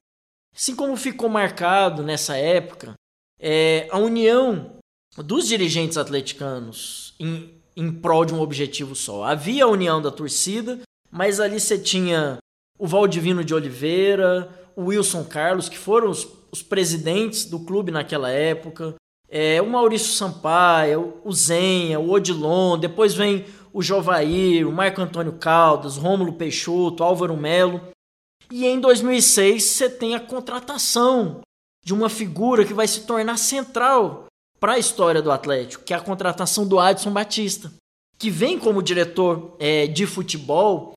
Assim como ficou marcado nessa época é, a união dos dirigentes atleticanos em, em prol de um objetivo só. Havia a união da torcida, mas ali você tinha o Valdivino de Oliveira, o Wilson Carlos, que foram os, os presidentes do clube naquela época, é, o Maurício Sampaio, o Zenha, o Odilon, depois vem o Jovair, o Marco Antônio Caldas, Rômulo Peixoto, Álvaro Melo. E em 2006 você tem a contratação de uma figura que vai se tornar central para a história do Atlético, que é a contratação do Adson Batista, que vem como diretor é, de futebol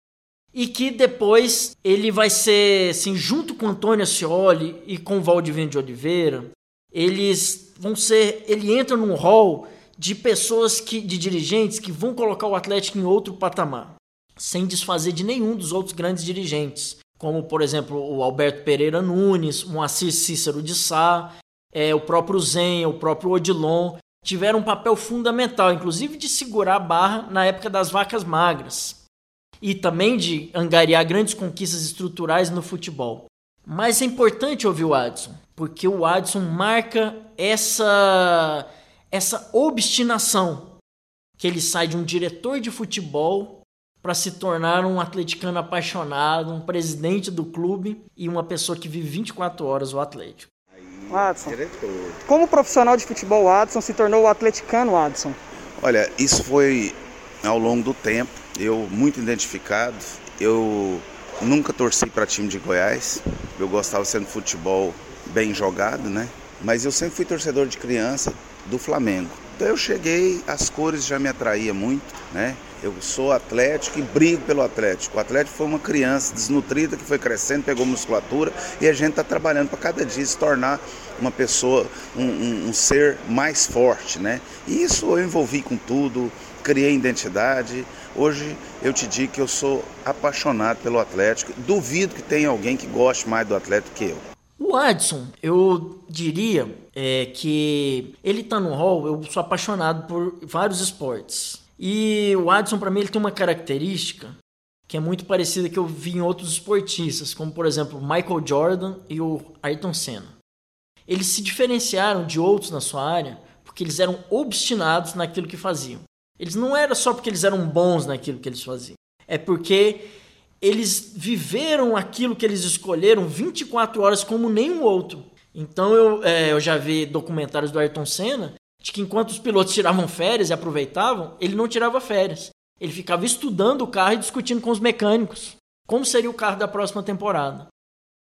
e que depois ele vai ser, assim, junto com Antônio Ascioli e com Valdivino de Oliveira, eles vão ser, ele entra num hall de pessoas que, de dirigentes que vão colocar o Atlético em outro patamar, sem desfazer de nenhum dos outros grandes dirigentes, como por exemplo o Alberto Pereira Nunes, o Moacir Cícero de Sá, é, o próprio Zen, o próprio Odilon, tiveram um papel fundamental, inclusive de segurar a barra na época das vacas magras e também de angariar grandes conquistas estruturais no futebol. Mas é importante ouvir o Adson, porque o Adson marca essa essa obstinação que ele sai de um diretor de futebol para se tornar um atleticano apaixonado, um presidente do clube e uma pessoa que vive 24 horas o Atlético. Adson, como profissional de futebol, o Adson se tornou o atleticano Adson? Olha, isso foi ao longo do tempo, eu muito identificado, eu nunca torci para time de Goiás, eu gostava sendo futebol bem jogado, né? Mas eu sempre fui torcedor de criança do Flamengo. Então eu cheguei, as cores já me atraía muito, né? Eu sou atlético e brigo pelo Atlético. O Atlético foi uma criança desnutrida que foi crescendo, pegou musculatura e a gente está trabalhando para cada dia se tornar uma pessoa, um, um, um, ser mais forte, né? E isso eu envolvi com tudo, criei identidade. Hoje eu te digo que eu sou apaixonado pelo Atlético. Duvido que tenha alguém que goste mais do Atlético que eu. O Adson, eu diria é, que ele tá no hall, eu sou apaixonado por vários esportes. E o Adson, para mim, ele tem uma característica que é muito parecida que eu vi em outros esportistas, como por exemplo Michael Jordan e o Ayrton Senna. Eles se diferenciaram de outros na sua área porque eles eram obstinados naquilo que faziam. Eles não era só porque eles eram bons naquilo que eles faziam, é porque eles viveram aquilo que eles escolheram 24 horas como nenhum outro. Então eu, é, eu já vi documentários do Ayrton Senna de que enquanto os pilotos tiravam férias e aproveitavam, ele não tirava férias. Ele ficava estudando o carro e discutindo com os mecânicos como seria o carro da próxima temporada.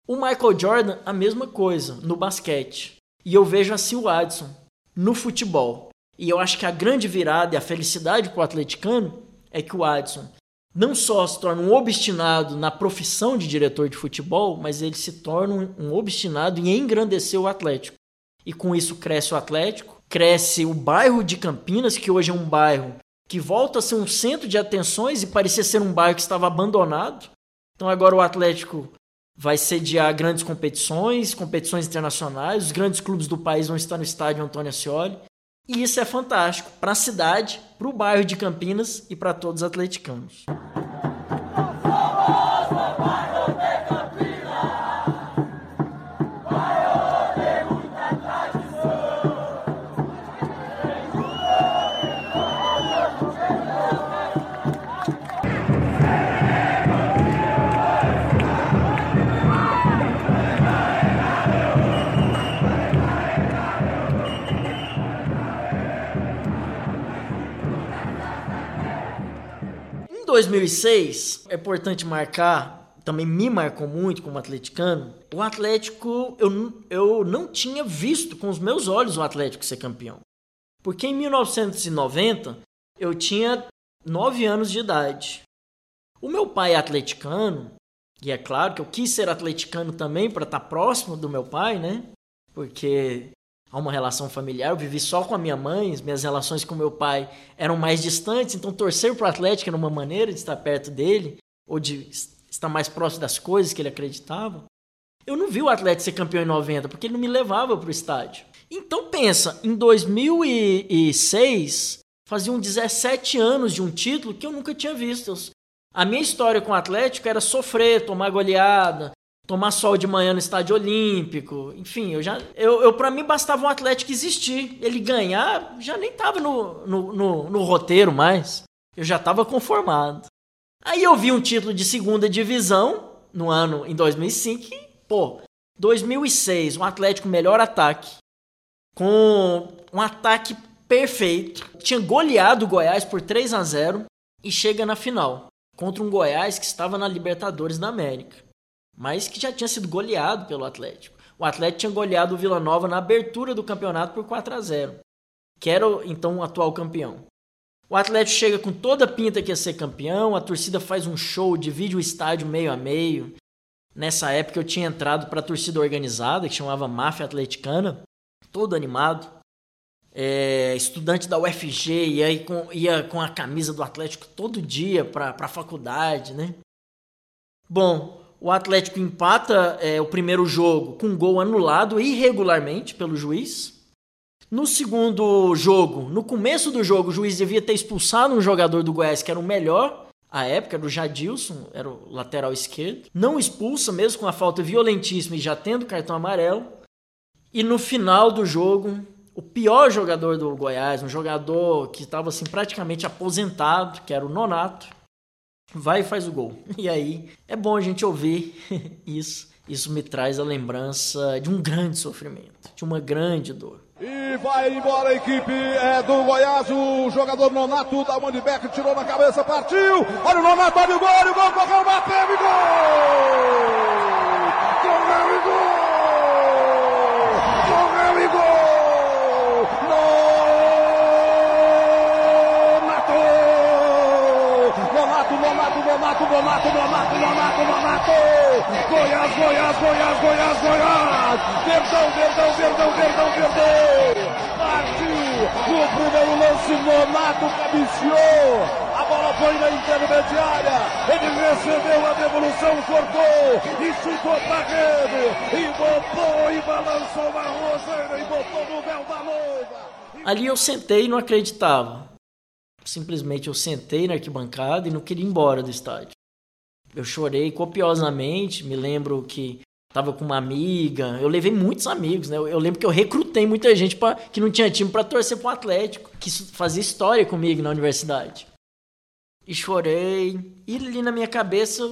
O Michael Jordan, a mesma coisa no basquete. E eu vejo assim o Adson no futebol. E eu acho que a grande virada e a felicidade para o atleticano é que o Adson não só se torna um obstinado na profissão de diretor de futebol, mas ele se torna um obstinado em engrandecer o Atlético. E com isso cresce o Atlético, cresce o bairro de Campinas, que hoje é um bairro que volta a ser um centro de atenções e parecia ser um bairro que estava abandonado. Então agora o Atlético vai sediar grandes competições, competições internacionais, os grandes clubes do país vão estar no estádio Antônio Ascioli. E isso é fantástico para a cidade, para o bairro de Campinas e para todos os atleticanos. 2006, é importante marcar, também me marcou muito como atleticano, o Atlético, eu, eu não tinha visto com os meus olhos o Atlético ser campeão. Porque em 1990, eu tinha 9 anos de idade. O meu pai é atleticano, e é claro que eu quis ser atleticano também para estar tá próximo do meu pai, né? Porque a uma relação familiar. Eu vivi só com a minha mãe, as minhas relações com meu pai eram mais distantes, então torcer para o Atlético era uma maneira de estar perto dele, ou de estar mais próximo das coisas que ele acreditava. Eu não vi o Atlético ser campeão em 90, porque ele não me levava para o estádio. Então pensa, em 2006, faziam 17 anos de um título que eu nunca tinha visto. A minha história com o Atlético era sofrer, tomar goleada, tomar sol de manhã no estádio olímpico, enfim, eu já eu, eu para mim bastava um Atlético existir, ele ganhar já nem tava no, no, no, no roteiro mais, eu já estava conformado. Aí eu vi um título de segunda divisão no ano em 2005 e, pô, 2006, um Atlético melhor ataque, com um ataque perfeito, tinha goleado o Goiás por 3 a 0 e chega na final contra um Goiás que estava na Libertadores da América mas que já tinha sido goleado pelo Atlético. O Atlético tinha goleado o Vila Nova na abertura do campeonato por 4 a 0 que era então o atual campeão. O Atlético chega com toda a pinta que ia ser campeão, a torcida faz um show, divide o estádio meio a meio. Nessa época eu tinha entrado para a torcida organizada, que chamava Máfia Atleticana, todo animado. É, estudante da UFG, ia com, ia com a camisa do Atlético todo dia para a faculdade, né? Bom, o Atlético empata é, o primeiro jogo com um gol anulado irregularmente pelo juiz. No segundo jogo, no começo do jogo, o juiz devia ter expulsado um jogador do Goiás que era o melhor à época, era o Jadilson, era o lateral esquerdo. Não expulsa, mesmo com a falta violentíssima e já tendo cartão amarelo. E no final do jogo, o pior jogador do Goiás, um jogador que estava assim, praticamente aposentado, que era o Nonato, vai e faz o gol. E aí é bom a gente ouvir isso. Isso me traz a lembrança de um grande sofrimento, de uma grande dor. E vai embora a equipe é, do Goiás, o jogador Nonato da back, tirou na cabeça, partiu. Olha o Nonato, olha o gol, olha o gol, correu, bateu e gol! Goiás, Goiás, Goiás, Goiás, Goiás. Verdão, Verdão, Verdão, Verdão, Verdão. Partiu. No primeiro lance, Nonato cabeceou. A bola foi na intermediária. Ele recebeu a devolução, cortou e chutou pra rede. E botou e balançou uma roseira e botou no véu da noiva. Ali eu sentei e não acreditava simplesmente eu sentei na arquibancada e não queria ir embora do estádio. Eu chorei copiosamente, me lembro que estava com uma amiga, eu levei muitos amigos, né? Eu, eu lembro que eu recrutei muita gente pra, que não tinha time para torcer pro Atlético, que fazia história comigo na universidade. E chorei, e ali na minha cabeça,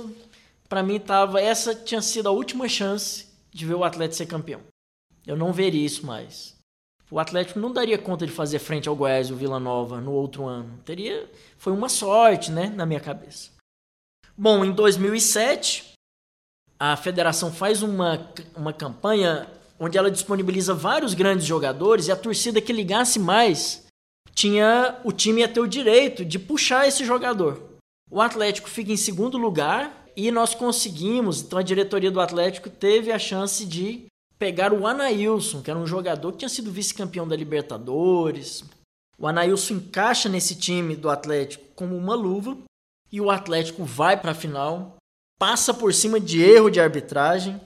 para mim tava, essa tinha sido a última chance de ver o Atlético ser campeão. Eu não veria isso mais. O Atlético não daria conta de fazer frente ao Goiás e o Vila Nova no outro ano. Teria, foi uma sorte, né, na minha cabeça. Bom, em 2007, a federação faz uma, uma campanha onde ela disponibiliza vários grandes jogadores e a torcida que ligasse mais tinha o time ia ter o direito de puxar esse jogador. O Atlético fica em segundo lugar e nós conseguimos, então a diretoria do Atlético teve a chance de pegaram o Anailson, que era um jogador que tinha sido vice-campeão da Libertadores. O Anailson encaixa nesse time do Atlético como uma luva e o Atlético vai para a final, passa por cima de erro de arbitragem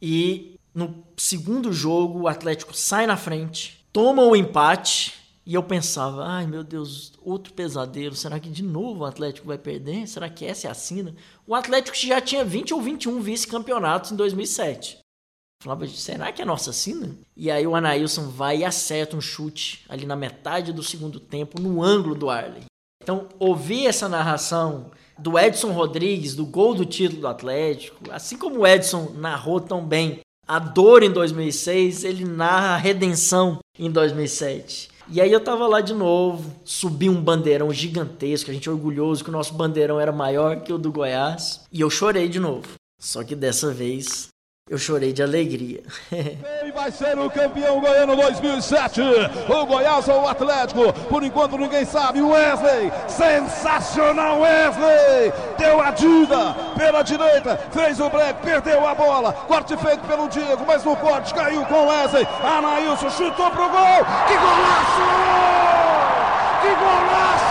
e no segundo jogo o Atlético sai na frente, toma o empate e eu pensava, ai meu Deus, outro pesadelo. Será que de novo o Atlético vai perder? Será que essa é a sina? O Atlético já tinha 20 ou 21 vice-campeonatos em 2007. Falava, será que é nossa sina? E aí o Anailson vai e acerta um chute ali na metade do segundo tempo, no ângulo do Arley. Então, ouvir essa narração do Edson Rodrigues, do gol do título do Atlético, assim como o Edson narrou tão bem a dor em 2006, ele narra a redenção em 2007. E aí eu tava lá de novo, subi um bandeirão gigantesco, a gente é orgulhoso que o nosso bandeirão era maior que o do Goiás, e eu chorei de novo. Só que dessa vez eu chorei de alegria. Ele vai ser o campeão goiano 2007. O Goiás ou o Atlético? Por enquanto ninguém sabe. Wesley, sensacional Wesley. Deu a dida pela direita, fez o break, perdeu a bola. Corte feito pelo Diego, mas no corte caiu com Wesley. Anailson chutou pro gol. Que golaço! Que golaço!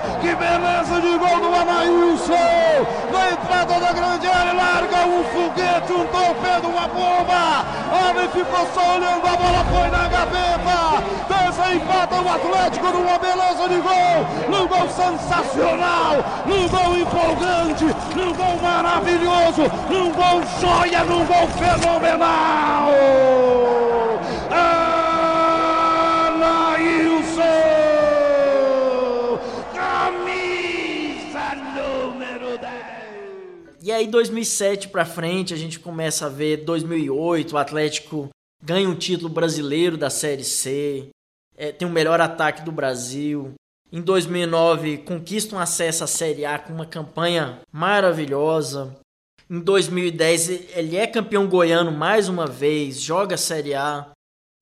Que beleza de gol do Anailson! Na entrada da grande área, larga um foguete, um torpedo, uma bomba! Homem ficou só olhando, a bola foi na gaveta! Desempata o Atlético numa beleza de gol! Num gol sensacional! Num gol empolgante! Num gol maravilhoso! Num gol joia! Num gol fenomenal! E aí 2007 para frente a gente começa a ver 2008 o Atlético ganha um título brasileiro da Série C, é, tem o melhor ataque do Brasil. Em 2009 conquista um acesso à Série A com uma campanha maravilhosa. Em 2010 ele é campeão goiano mais uma vez, joga a Série A.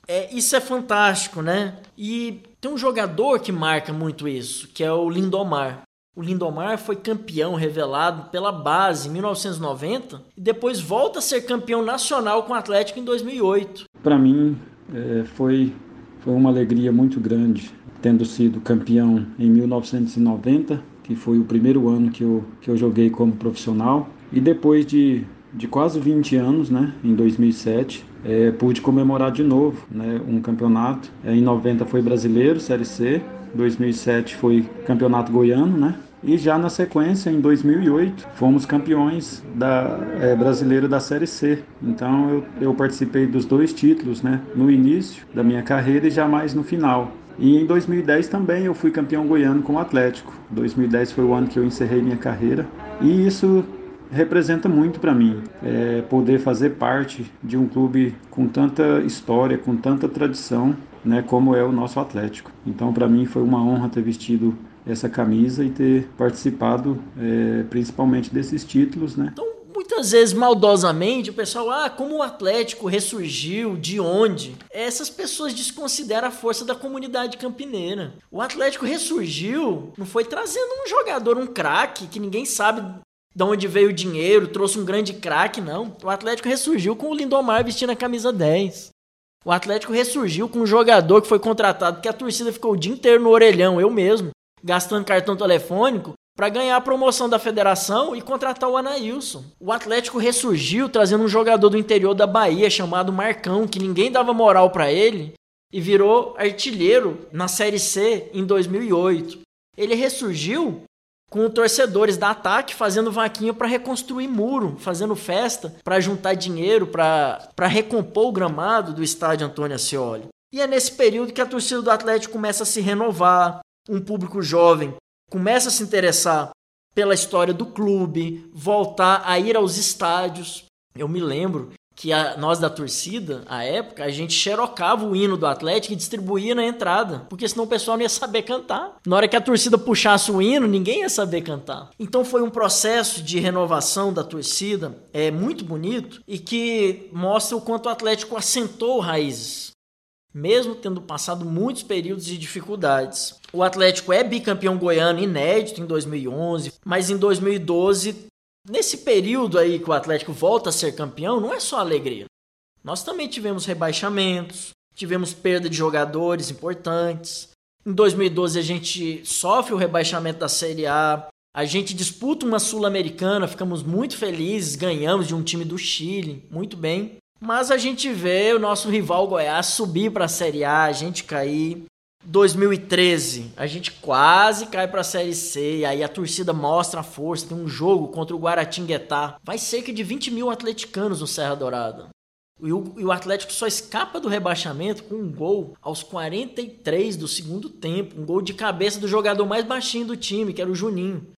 É, isso é fantástico, né? E tem um jogador que marca muito isso, que é o Lindomar. O Lindomar foi campeão revelado pela base em 1990 e depois volta a ser campeão nacional com o Atlético em 2008. Para mim é, foi, foi uma alegria muito grande tendo sido campeão em 1990, que foi o primeiro ano que eu, que eu joguei como profissional. E depois de, de quase 20 anos, né, em 2007, é, pude comemorar de novo né, um campeonato. É, em 90 foi brasileiro, Série C. 2007 foi campeonato goiano, né? E já na sequência, em 2008, fomos campeões da é, brasileiro da Série C. Então eu, eu participei dos dois títulos, né? No início da minha carreira e jamais no final. E em 2010 também eu fui campeão goiano com o Atlético. 2010 foi o ano que eu encerrei minha carreira. E isso representa muito para mim, é, poder fazer parte de um clube com tanta história, com tanta tradição, né, como é o nosso Atlético. Então, para mim foi uma honra ter vestido essa camisa e ter participado, é, principalmente desses títulos, né? Muitas vezes, maldosamente, o pessoal, ah, como o Atlético ressurgiu, de onde? Essas pessoas desconsideram a força da comunidade campineira. O Atlético ressurgiu, não foi trazendo um jogador, um craque, que ninguém sabe de onde veio o dinheiro, trouxe um grande craque, não. O Atlético ressurgiu com o Lindomar vestindo a camisa 10. O Atlético ressurgiu com um jogador que foi contratado, que a torcida ficou o dia inteiro no orelhão, eu mesmo, gastando cartão telefônico, para ganhar a promoção da federação e contratar o Anailson. O Atlético ressurgiu trazendo um jogador do interior da Bahia chamado Marcão, que ninguém dava moral para ele, e virou artilheiro na Série C em 2008. Ele ressurgiu com torcedores da Ataque fazendo vaquinha para reconstruir muro, fazendo festa para juntar dinheiro para recompor o gramado do estádio Antônio Ascioli. E é nesse período que a torcida do Atlético começa a se renovar, um público jovem começa a se interessar pela história do clube, voltar a ir aos estádios. Eu me lembro que a, nós da torcida, à época, a gente xerocava o hino do Atlético e distribuía na entrada, porque senão o pessoal não ia saber cantar. Na hora que a torcida puxasse o hino, ninguém ia saber cantar. Então foi um processo de renovação da torcida, é muito bonito e que mostra o quanto o Atlético assentou raízes mesmo tendo passado muitos períodos de dificuldades. O Atlético é bicampeão goiano inédito em 2011, mas em 2012 Nesse período aí que o Atlético volta a ser campeão, não é só alegria. Nós também tivemos rebaixamentos, tivemos perda de jogadores importantes. Em 2012 a gente sofre o rebaixamento da Série A. A gente disputa uma Sul-Americana, ficamos muito felizes, ganhamos de um time do Chile, muito bem. Mas a gente vê o nosso rival Goiás subir para a Série A, a gente cair. 2013, a gente quase cai para a Série C, e aí a torcida mostra a força, tem um jogo contra o Guaratinguetá. Vai cerca de 20 mil atleticanos no Serra Dourada. E o, e o, Atlético só escapa do rebaixamento com um gol aos 43 do segundo tempo. Um gol de cabeça do jogador mais baixinho do time, que era o Juninho.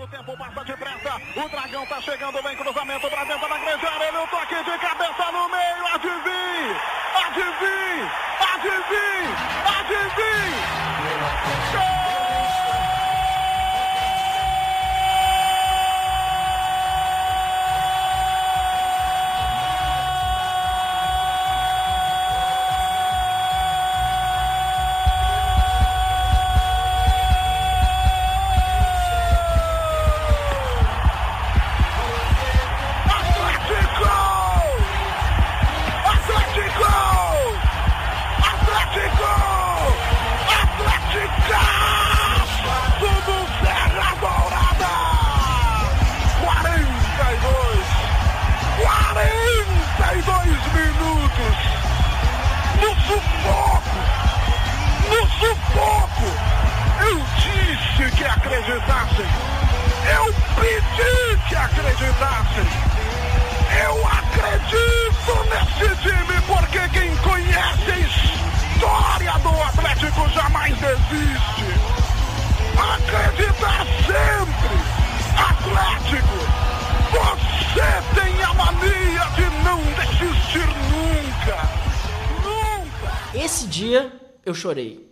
O tempo passa depressa, o Dragão tá chegando bem, cruzamento pra dentro da grande área, ele o toque de cabeça no meio, adivinhe, adivinhe, ATV! ATV! Acreditassem. Eu pedi que acreditassem. Eu acredito nesse time porque quem conhece a história do Atlético jamais desiste. Acreditar sempre. Atlético, você tem a mania de não desistir nunca. Esse dia eu chorei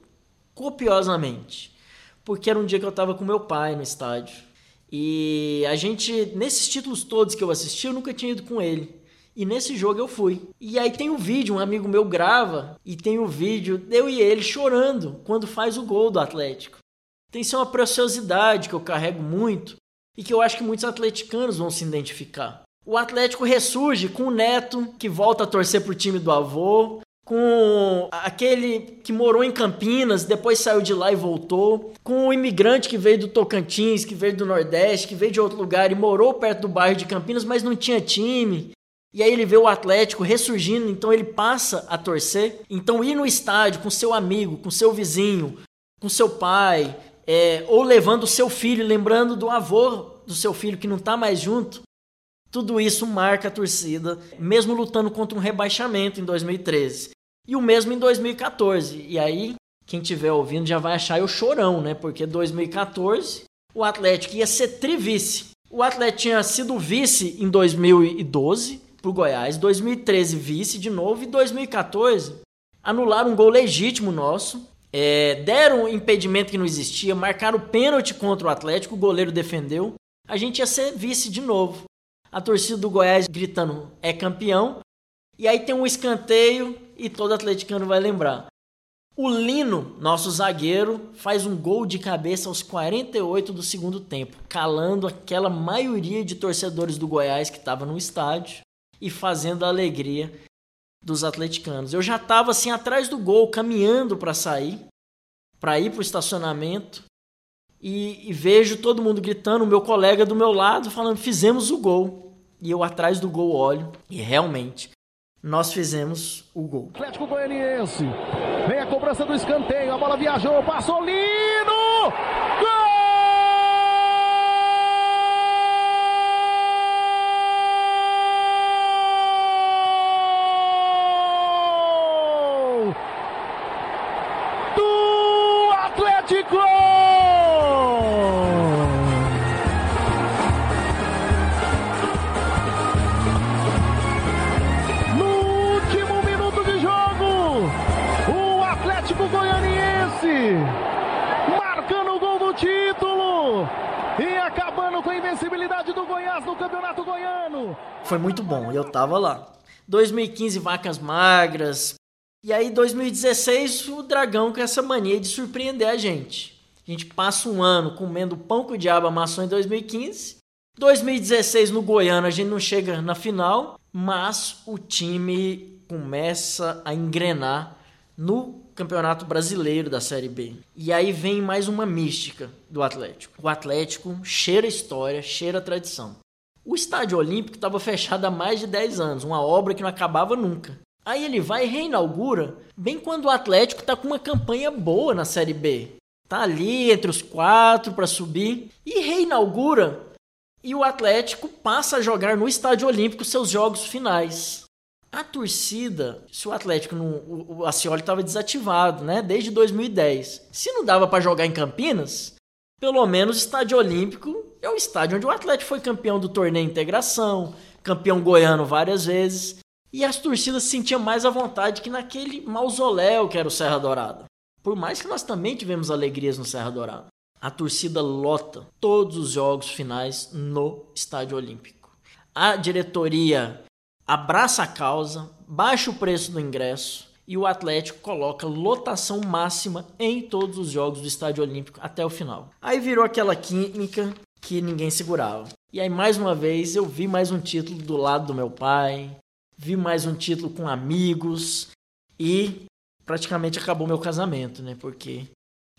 copiosamente porque era um dia que eu estava com meu pai no estádio. E a gente, nesses títulos todos que eu assisti, eu nunca tinha ido com ele. E nesse jogo eu fui. E aí tem um vídeo, um amigo meu grava, e tem o um vídeo eu e ele chorando quando faz o gol do Atlético. Tem isso é uma preciosidade que eu carrego muito e que eu acho que muitos atleticanos vão se identificar. O Atlético ressurge com o neto que volta a torcer pro time do avô, com aquele que morou em Campinas, depois saiu de lá e voltou, com o imigrante que veio do Tocantins, que veio do Nordeste, que veio de outro lugar e morou perto do bairro de Campinas, mas não tinha time. E aí ele vê o Atlético ressurgindo, então ele passa a torcer. Então ir no estádio com seu amigo, com seu vizinho, com seu pai, é, ou levando o seu filho, lembrando do avô do seu filho que não está mais junto, tudo isso marca a torcida, mesmo lutando contra um rebaixamento em 2013. E o mesmo em 2014. E aí, quem estiver ouvindo já vai achar eu chorão, né? Porque 2014 o Atlético ia ser trivice. O Atlético tinha sido vice em 2012 pro Goiás, 2013 vice de novo e 2014 anularam um gol legítimo nosso, é, deram um impedimento que não existia, marcaram pênalti contra o Atlético, o goleiro defendeu. A gente ia ser vice de novo. A torcida do Goiás gritando é campeão. E aí tem um escanteio e todo atleticano vai lembrar. O Lino, nosso zagueiro, faz um gol de cabeça aos 48 do segundo tempo, calando aquela maioria de torcedores do Goiás que estava no estádio e fazendo a alegria dos atleticanos. Eu já estava assim atrás do gol, caminhando para sair, para ir para o estacionamento e, e, vejo todo mundo gritando, o meu colega do meu lado falando: fizemos o gol. E eu atrás do gol olho e realmente nós fizemos o gol. Atlético Goianiense. Vem a cobrança do escanteio. A bola viajou, passou Lino! Gol! Bom, eu tava lá. 2015, vacas magras. E aí, 2016, o Dragão com essa mania de surpreender a gente. A gente passa um ano comendo pão o diabo amassou em 2015 2016 no Goiânia a gente não chega na final, mas o time começa a engrenar no Campeonato Brasileiro da Série B. E aí vem mais uma mística do Atlético. O Atlético cheira história, cheira tradição. O Estádio Olímpico estava fechado há mais de 10 anos, uma obra que não acabava nunca. Aí ele vai e reinaugura bem quando o Atlético está com uma campanha boa na Série B. Tá ali entre os quatro para subir e reinaugura e o Atlético passa a jogar no Estádio Olímpico seus jogos finais. A torcida, se o Atlético não, o, o estava desativado, né, desde 2010. Se não dava para jogar em Campinas, pelo menos Estádio Olímpico é o estádio onde o Atlético foi campeão do torneio Integração, campeão goiano várias vezes, e as torcidas se sentiam mais à vontade que naquele mausoléu que era o Serra Dourada. Por mais que nós também tivemos alegrias no Serra Dourada a torcida lota todos os jogos finais no Estádio Olímpico. A diretoria abraça a causa, baixa o preço do ingresso e o Atlético coloca lotação máxima em todos os jogos do Estádio Olímpico até o final. Aí virou aquela química que ninguém segurava. E aí mais uma vez eu vi mais um título do lado do meu pai, vi mais um título com amigos e praticamente acabou meu casamento, né? Porque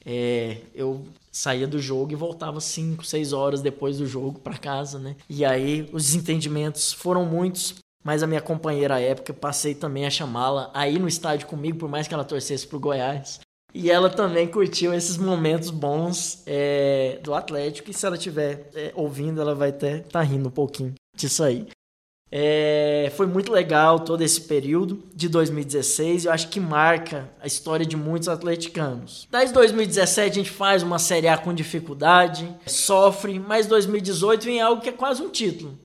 é, eu saía do jogo e voltava 5, 6 horas depois do jogo para casa, né? E aí os desentendimentos foram muitos, mas a minha companheira à época passei também a chamá-la aí no estádio comigo, por mais que ela torcesse pro Goiás. E ela também curtiu esses momentos bons é, do Atlético. E se ela estiver é, ouvindo, ela vai até tá rindo um pouquinho disso aí. É, foi muito legal todo esse período de 2016. Eu acho que marca a história de muitos atleticanos. Desde 2017 a gente faz uma Série A com dificuldade, sofre, mas 2018 vem algo que é quase um título.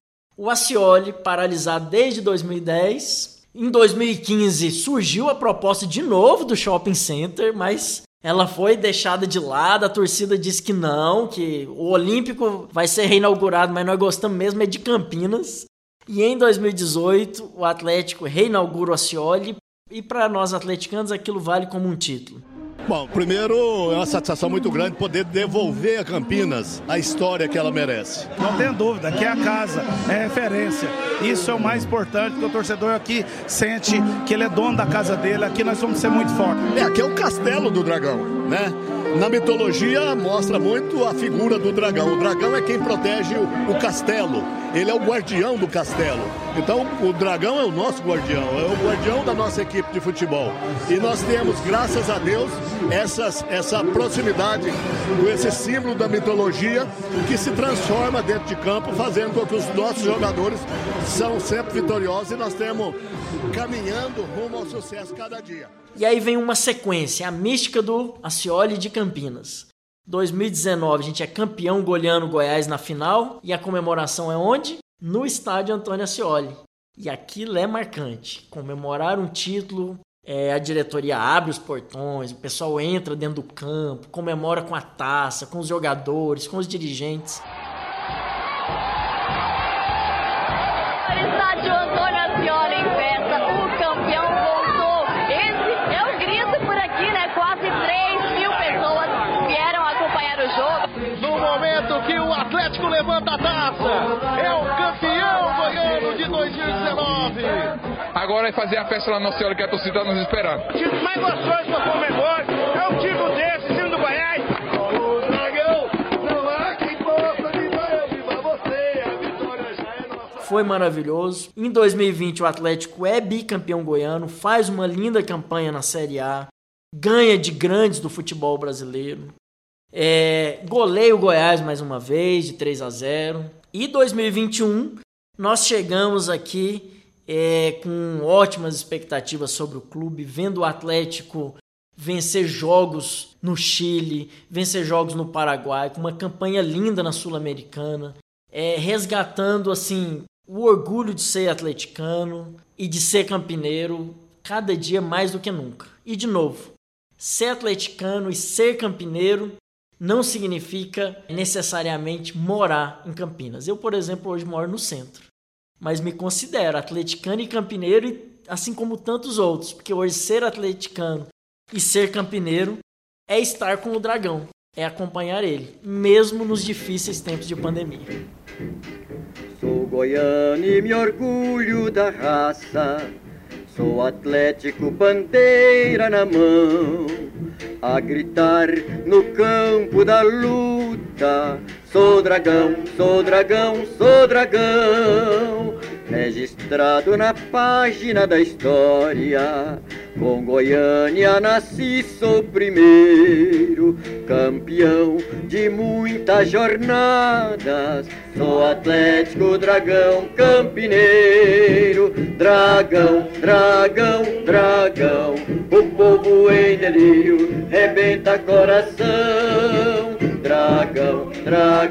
O Acioli, paralisado desde 2010. Em 2015 surgiu a proposta de novo do Shopping Center, mas ela foi deixada de lado, a torcida disse que não, que o Olímpico vai ser reinaugurado, mas nós gostamos mesmo é de Campinas. E em 2018, o Atlético reinaugura o Acioli e para nós atleticanos aquilo vale como um título. Bom, primeiro é uma satisfação muito grande poder devolver a Campinas a história que ela merece. Não tem dúvida, aqui é a casa, é referência. Isso é o mais importante, que o torcedor aqui sente que ele é dono da casa dele, aqui nós vamos ser muito fortes. É, aqui é o castelo do dragão, né? Na mitologia mostra muito a figura do dragão. O dragão é quem protege o, o castelo. Ele é o guardião do castelo. Então o dragão é o nosso guardião, é o guardião da nossa equipe de futebol. E nós temos, graças a Deus, essas, essa proximidade com esse símbolo da mitologia que se transforma dentro de campo, fazendo com que os nossos jogadores são sempre vitoriosos e nós temos caminhando rumo ao sucesso cada dia. E aí vem uma sequência, a mística do Acioli de Campinas. 2019 a gente é campeão goleando Goiás na final e a comemoração é onde? No estádio Antônio Ascioli. E aquilo é marcante. Comemorar um título, é, a diretoria abre os portões, o pessoal entra dentro do campo, comemora com a taça, com os jogadores, com os dirigentes. Atlético levanta a taça. É o campeão goiano de 2019. Agora é fazer a festa lá no Senhora que a torcida está nos esperando. O time mais gostoso para Comembol é um time desse, time do Goiás. O. Foi maravilhoso. Em 2020 o Atlético é bicampeão goiano, faz uma linda campanha na Série A, ganha de grandes do futebol brasileiro. É, golei o Goiás mais uma vez, de 3 a 0. E 2021, nós chegamos aqui é, com ótimas expectativas sobre o clube, vendo o Atlético vencer jogos no Chile, vencer jogos no Paraguai, com uma campanha linda na Sul-Americana, é, resgatando assim o orgulho de ser atleticano e de ser campineiro cada dia mais do que nunca. E de novo, ser atleticano e ser campineiro não significa necessariamente morar em Campinas. Eu, por exemplo, hoje moro no centro, mas me considero atleticano e campineiro, assim como tantos outros, porque hoje ser atleticano e ser campineiro é estar com o dragão. é acompanhar ele, mesmo nos difíceis tempos de pandemia. Sou goiano e me orgulho da raça. Sou atlético, bandeira na mão, a gritar no campo da luta. Sou dragão, sou dragão, sou dragão, registrado na página da história. Com Goiânia nasci, sou primeiro, campeão de muitas jornadas. Sou Atlético Dragão Campineiro, dragão, dragão, dragão. O povo em delírio rebenta coração. Dragão, dragão,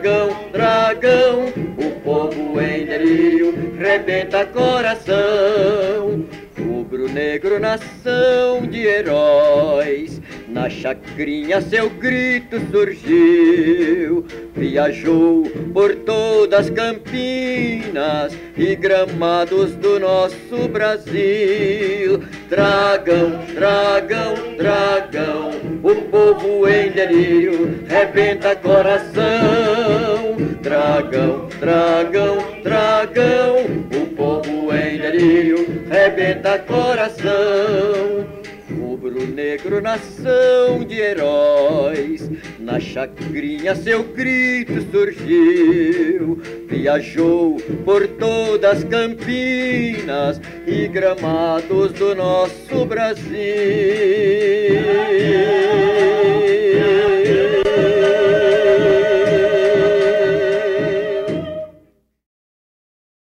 dragão. O povo em delírio rebenta coração. Rubro-negro, nação de heróis, na chacrinha seu grito surgiu. Viajou por todas as Campinas e gramados do nosso Brasil. Dragão, dragão, dragão, o povo em delírio rebenta coração. Dragão, dragão, dragão, o povo em delírio rebenta coração. Rubro-negro nação de heróis, na chacrinha seu grito surgiu. Viajou por todas Campinas e gramados do nosso Brasil.